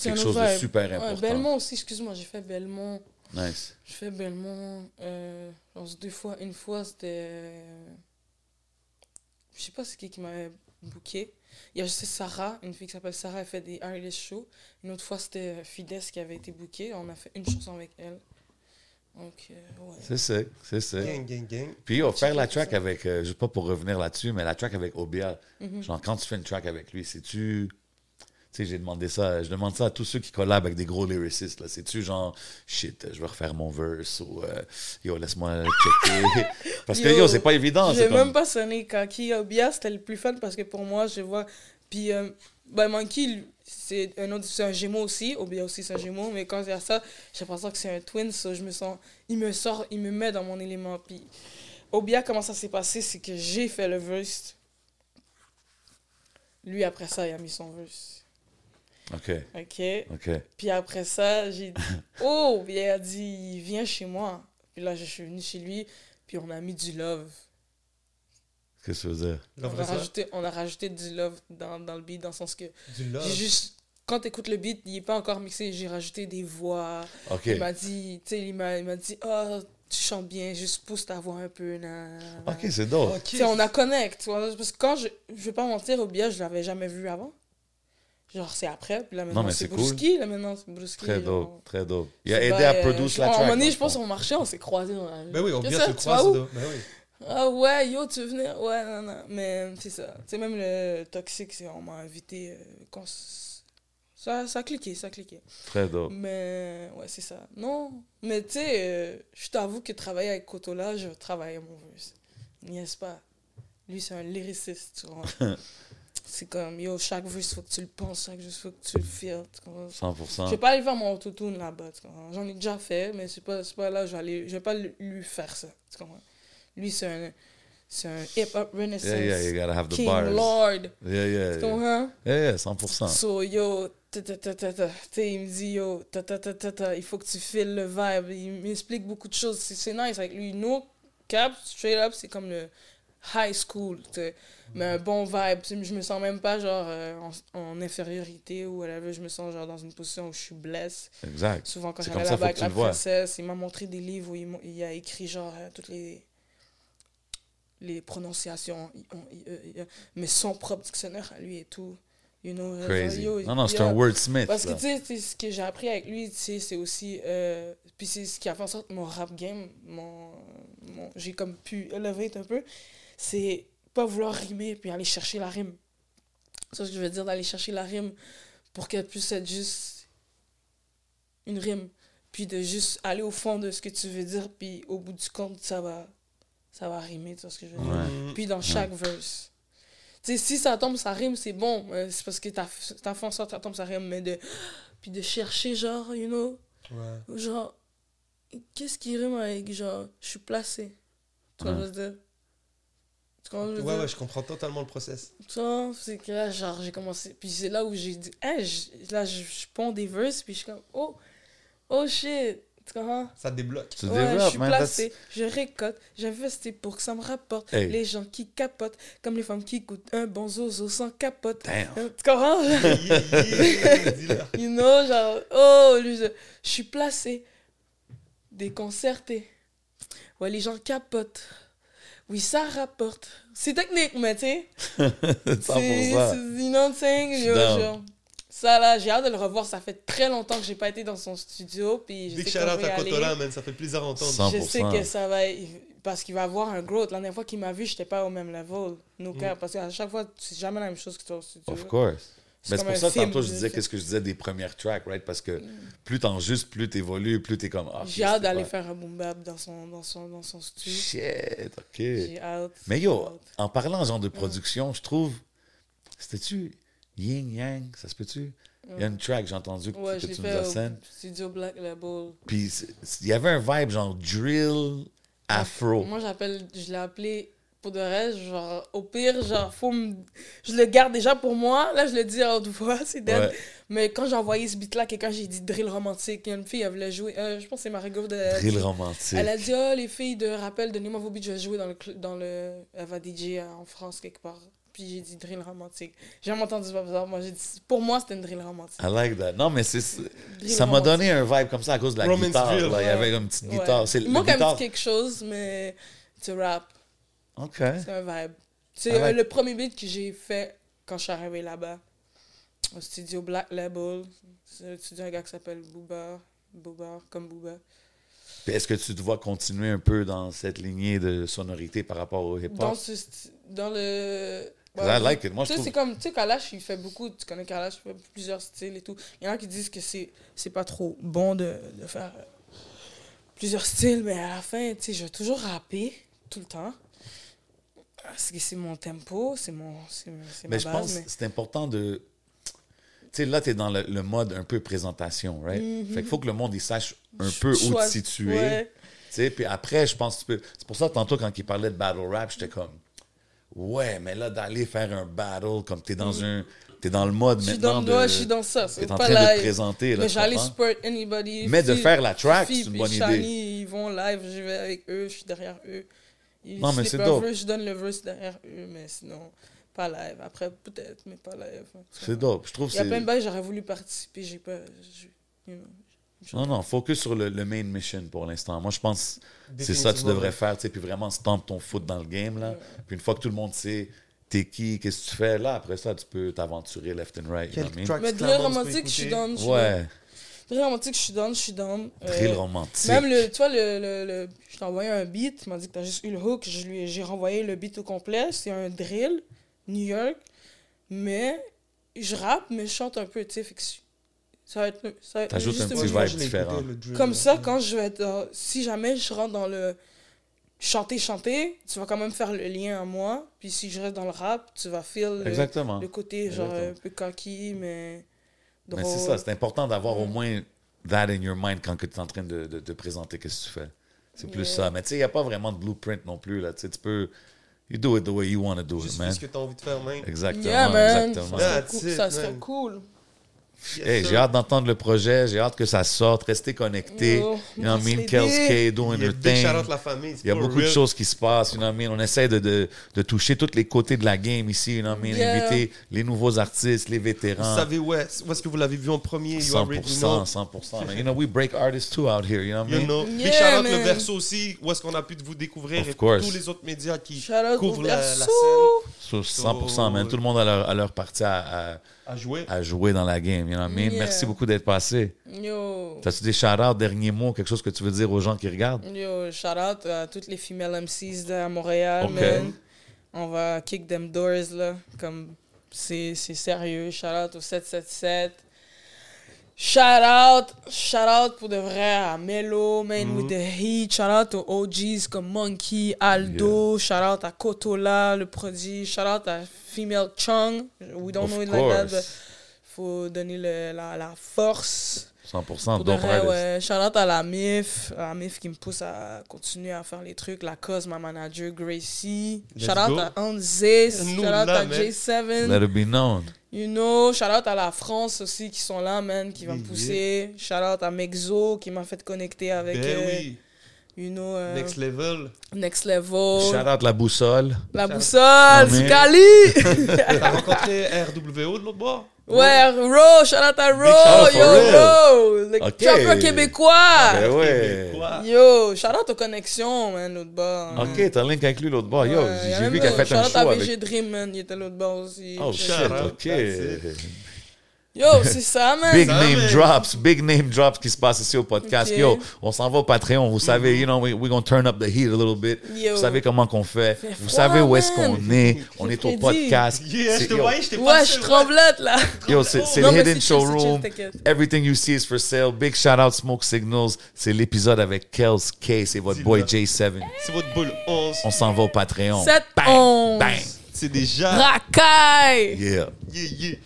quelque chose de super Ouais, important. Belmont aussi, excuse-moi, j'ai fait Belmont. Nice. Je fais Belmont. Je pense deux fois. Une fois, c'était. Je sais pas c'est qui qui m'avait booké. Il y a juste Sarah, une fille qui s'appelle Sarah, elle fait des artist shows. Une autre fois, c'était Fides qui avait été bookée. On a fait une chanson avec elle. Donc, euh, ouais. C'est ça, c'est ça. Gang, gang, gang. Puis yo, faire la track ça. avec, euh, je sais pas pour revenir là-dessus, mais la track avec Obia, Mhm. genre quand tu fais une track avec lui, c'est-tu. sais, j'ai demandé ça, je demande ça à tous ceux qui collabent avec des gros lyricistes, là. C'est-tu genre, shit, je vais refaire mon verse ou, euh, yo, laisse-moi checker. Parce que, yo, c'est pas évident. J'ai même comme- pas sonné Kaki. Obia, c'était le plus fun parce que pour moi, je vois. Puis, euh, ben, Monkey, c'est un autre, c'est un gémeau aussi. Obia aussi, c'est un gémeau. Mais quand il y a ça, j'ai l'impression que c'est un twin. so je me sens. Il me sort, il me met dans mon élément. Puis, Obia, comment ça s'est passé, c'est que j'ai fait le verse. Lui, après ça, il a mis son verse. OK, OK? OK. Puis après ça, j'ai dit, oh, il a dit, viens chez moi. Puis là, je suis venue chez lui, puis on a mis du love. Qu'est-ce que tu veux dire? On a, rajouté, on a rajouté du love dans, dans le beat, dans le sens que Du love? j'ai juste. Quand tu écoutes le beat, il n'est pas encore mixé, j'ai rajouté des voix. Il m'a dit, tu sais, il m'a il m'a dit, oh, tu chantes bien, juste pousse ta voix un peu. nan, nan, nan. OK, c'est dope. On a connect. Parce que quand je. Je vais pas mentir, au je l'avais jamais vu avant. Genre, c'est après. Puis là, maintenant, mais c'est c'est cool. Bruski. Là, maintenant, c'est Bruski. Très genre. dope, très dope. Il a aidé pas, à euh, produire la À un track. moment donné, dans je pense qu'on marchait, on s'est croisés dans la rue. Ben oui, on vient se croiser. Ben oui. Ah ouais, yo, tu veux venir? Ouais, non, non. Mais c'est ça. Tu sais, même le toxique, c'est- on m'a invité. euh, ça, ça a cliqué, ça a cliqué. Très dope. Mais ouais, c'est ça. Non, mais tu sais, euh, je t'avoue que travailler avec Kotola, je travaille à mon verse. N'est-ce pas? Lui, c'est un lyriciste, tu vois. c'est comme, yo, chaque verse, faut que tu le penses, chaque verse, faut que tu le feels. tu comprends? 100%. Je vais pas aller faire mon autotune là-bas? J'en ai déjà fait, mais c'est pas, pas là, je vais, aller, je vais pas lui- lui faire ça, tu comprends? Lui, c'est un, c'est un hip-hop renaissance. Yeah, yeah, you gotta have the King bars. Lord. Yeah, yeah. Tu comprends? yeah, yeah 100%. So, yo, ta ta ta ta ta. Il me dit, yo, ta ta ta ta ta, il faut que tu files le vibe. Il m'explique beaucoup de choses. C'est nice avec lui. No cap, straight up, c'est comme le high school. Mais un bon vibe. Je me sens même pas, genre, euh, en, en infériorité ou whatever. Je me sens, genre, dans une position où je suis blesse. Exact. Souvent, quand C'est j'allais là-bas avec la princesse, il m'a montré des livres où il a écrit genre euh, toutes les les prononciations, euh, euh, mais son propre dictionnaire à lui et tout. You know, euh, Crazy. yo, Non, non, c'est un wordsmith. Parce que tu sais, ce que j'ai appris avec lui, tu sais, c'est aussi. euh, puis c'est ce qui a fait en sorte que mon rap game, mon, mon- j'ai comme pu elevate un peu, c'est pas vouloir rimer puis aller chercher la rime. C'est ce que je veux dire, d'aller chercher la rime pour qu'elle puisse être juste une rime. Puis de juste aller au fond de ce que tu veux dire, puis au bout du compte, ça va, ça va rimer, tu vois ce que je veux dire? Ouais. Puis dans chaque verse. Tu sais, si ça tombe, ça rime, c'est bon. Euh, c'est parce que t'as t'as fait en sorte que ça tombe, ça rime. Mais de. Puis de chercher, genre, you know, Ouais. genre, qu'est-ce qui rime avec, genre, je suis placé. Tu vois ce que je veux dire? Tu Ouais, dire? ouais, je comprends totalement le process. Tu vois, c'est que là, genre, j'ai commencé. Puis c'est là où j'ai dit, hey, là, je, je ponds des verses, puis je suis comme, oh, oh shit. Tu comprends? Ça débloque. Tu Ouais, je suis man. that's- placé, je récolte, j'investis pour que ça me rapporte. Hey. Les gens qui capotent, comme les femmes qui coûtent un bon zozo sans capote. Damn. Euh, Tu comprends? You know, genre, oh, lui, je, je suis placé, déconcerté. Ouais, les gens capotent. Oui, ça rapporte. C'est technique, mais tu sais. 100%. c'est- c'est- You know ça là, j'ai hâte de le revoir. Ça fait très longtemps que j'ai pas été dans son studio. Puis je Big sais shout out à. Kotola, man. Ça fait plaisir à entendre. 100%. Je sais que ça va. Parce qu'il va avoir un growth. La dernière fois qu'il m'a vu, j'étais pas au même level. No cap. Parce qu'à chaque fois, c'est jamais la même chose que toi au studio. Of course. Mais c'est pour ça, film, tantôt, je disais sais. qu'est-ce que je disais des premières tracks, right? Parce que plus t'en juste, plus t'évolues, plus t'es comme. Ah, J'ai hâte d'aller pas- faire un boom bap dans son, dans son, dans son studio. Shit, ok. J'ai hâte. Mais yo, hâte. en parlant genre de production, je trouve. C'était-tu Yin Yang Ça se peut-tu? Il y a une track, j'ai entendu que, Ouais, que tu nous as scène. studio Black Label. Puis il y avait un vibe genre drill afro. Moi, j'appelle, je l'ai appelé pour de reste, genre, au pire, genre, faut me... Je le garde déjà pour moi. Là, je le dis à haute voix, c'est dead. Ouais. Mais quand j'ai envoyé ce beat-là, quelqu'un, j'ai dit drill romantique. Il y a une fille, elle voulait jouer. euh, je pense que c'est Marie-Gauve de. Drill romantique. Elle a dit, oh, les filles de rappel, donnez-moi vos beats, je vais jouer dans le. Dans le elle va DJ en France quelque part. Puis j'ai dit drill romantique. J'ai jamais entendu ça. Moi, j'ai dit, pour moi, c'était une drill romantique. I like that. Non, mais c'est ça m'a donné un vibe comme ça à cause de la Romance guitare. drill. là. Il y avait une petite Ouais. guitare. C'est manque un guitare. petit quelque chose, mais tu rap. Ok. C'est un vibe. C'est like- euh, le premier beat que j'ai fait quand je suis arrivé là-bas. Au studio Black Label. C'est un studio un gars qui s'appelle Booba. Booba, comme Booba. Puis Est-ce que tu te vois continuer un peu dans cette lignée de sonorité par rapport au Dans, hip-hop? ce sti- dans le. 'Cause I like it. Moi, je tu sais, trouve. c'est comme, tu sais, Kalash, il fait beaucoup, tu connais Kalash, il fait plusieurs styles et tout. Il y en a qui disent que c'est, c'est pas trop bon de, de faire euh, plusieurs styles, mais à la fin, tu sais, je vais toujours rapper, tout le temps. Parce que c'est mon tempo, c'est mon, c'est, c'est ma Mais je pense mais- que c'est important de. Tu sais, là, tu es dans le, le mode un peu présentation, right? Fait qu'il faut que le monde il sache un peu où te situer. ouais. Tu sais, puis après, je pense que tu peux. C'est pour ça, tantôt, quand il parlait de battle rap, j'étais comme. Ouais, mais là, d'aller faire un battle, comme t'es dans un. T'es dans le mode Je suis maintenant. dans, de, ouais, je suis dans ça. T'es en train de live. te présenter. Là, mais j'allais support anybody. Mais de faire la track, c'est une bonne idée. Shani, ils vont live, je vais avec eux, je suis derrière eux. Ils Non, mais c'est dope. je donne le verse derrière eux, mais sinon, pas live. Après, peut-être, mais pas live. C'est dope. Je trouve Il y a plein de bails, j'aurais voulu participer, j'ai pas. you know. Non, non, focus sur le, le main mission pour l'instant. Moi, je pense que c'est ça que tu devrais faire, tu sais, puis vraiment stamp ton foot dans le game, là. Puis une fois que tout le monde sait t'es qui, qu'est-ce que tu fais, là, après ça, tu peux t'aventurer left and right. you know Mais drill romantique, je suis down. je suis down. Ouais, Drill romantique, je suis down, je suis down. Euh, drill romantique. Même le, tu vois, le, le, le- je t'ai envoyé un beat, tu m'as dit que t'as juste eu le hook, je lui ai- j'ai renvoyé le beat au complet, c'est un drill, New York, mais je rappe, mais je chante un peu, tu sais, ça va être, ça va être T'ajoutes juste un petit vibe différent. Comme ça, quand je vais être, si jamais je rentre dans le chanter, chanter, tu vas quand même faire le lien à moi, puis si je reste dans le rap, tu vas feel le, Exactement. le côté genre Exactement. un peu coquille, mais drôle. Mais c'est ça, c'est important d'avoir au moins that in your mind quand tu es en train de, de, de présenter qu'est-ce que tu fais. C'est plus Yeah. ça. Mais tu sais, il n'y a pas vraiment de blueprint non plus, là. Tu sais, tu peux... You do it the way you want to do it, Juste man. ce que tu as envie de faire, man. Exactement, Yeah, man. exactement. Ça serait That's cool. it, Ça serait man. cool. Yes, Hey, j'ai hâte d'entendre le projet, j'ai hâte que ça sorte, restez connectés. Yo, you know what I mean? Kels. K doing big thing. la famille. Il y a beaucoup de choses qui se passent, you know what I mean? On essaie de, de, de toucher tous les côtés de la game ici, you know what I mean? Yeah. Inviter les nouveaux artistes, les Vous vétérans. savez où est, où est-ce que vous l'avez vu en premier? You already 100%, know. 100%. Man, You know, we break artists too out here, you know what I You mean? know. Yeah, Big shout out le verso aussi, où est-ce qu'on a pu vous découvrir Of et course. tous les autres médias qui couvrent la, la Verso. scène 100%, man. Tout le monde a leur, a leur partie à, à jouer. à, jouer dans la game, you know what I mean? Yeah. Merci beaucoup d'être passé. Yo. T'as-tu des shout-outs, derniers mots, quelque chose que tu veux dire aux gens qui regardent? Yo, shout out à toutes les females MCs de à Montréal, man. On va kick them doors, là. Comme, c'est c'est sérieux. Shout out au 777. Shout out, shout out pour de vrai à Melo, man, with the heat. Shout out aux OGs comme Monkey, Aldo. Shout out à Kotola, le produit. Shout out à Female Chung. We don't Of know it like that, course. but faut donner le- la, la force. 100%, Pour de vrai, ouais. Shout out à la MIF, la MIF qui me pousse à continuer à faire les trucs. La cause, ma manager Gracie. Let's shout out go. à Anzis. Shout out à man. J7. Let it be known. You know, shout out à la France aussi qui sont là, man, qui va me Yeah. pousser. Shout out à Mexo qui m'a fait connecter avec, Ben euh, oui. you know, euh, Next level. Next Level. Shout out la boussole. La Shout- boussole, Scali. T'as rencontré RWO de l'autre bord? Ouais, Ro, shout out à shout out Ro, yo. Ro, le Ok. trapper québécois. Ben ouais. Yo, shout out aux connexions, man, l'autre bord. Ok, t'as link avec lui l'autre bord. Yo, Ouais, j'ai vu qu'elle a fait un shout-out à show VG avec. Dream, man, il était l'autre bord aussi. Oh Shout shit, out, ok. Yo, c'est ça, man. Big Ça, name drops, big name drops qui se passe ici au podcast. Yo, on s'en va au Patreon. Vous savez, you know, we, we're gonna turn up the heat a little bit. Yo. Vous savez comment qu'on fait. Fait Vous froid, savez où est-ce qu'on est. On est au podcast. Yeah, je te yo, voyais, je t'ai Ouais, je tremblote, là. Yo, c'est le Hidden Showroom. chill. Everything you see is for sale. Big shout out Smoke Signals. C'est l'épisode avec Kels K. C'est votre boy J7. C'est votre boule 11. On s'en va au Patreon. 7 Bang, 11. bang. C'est déjà... Racaille. Yeah. Yeah, yeah.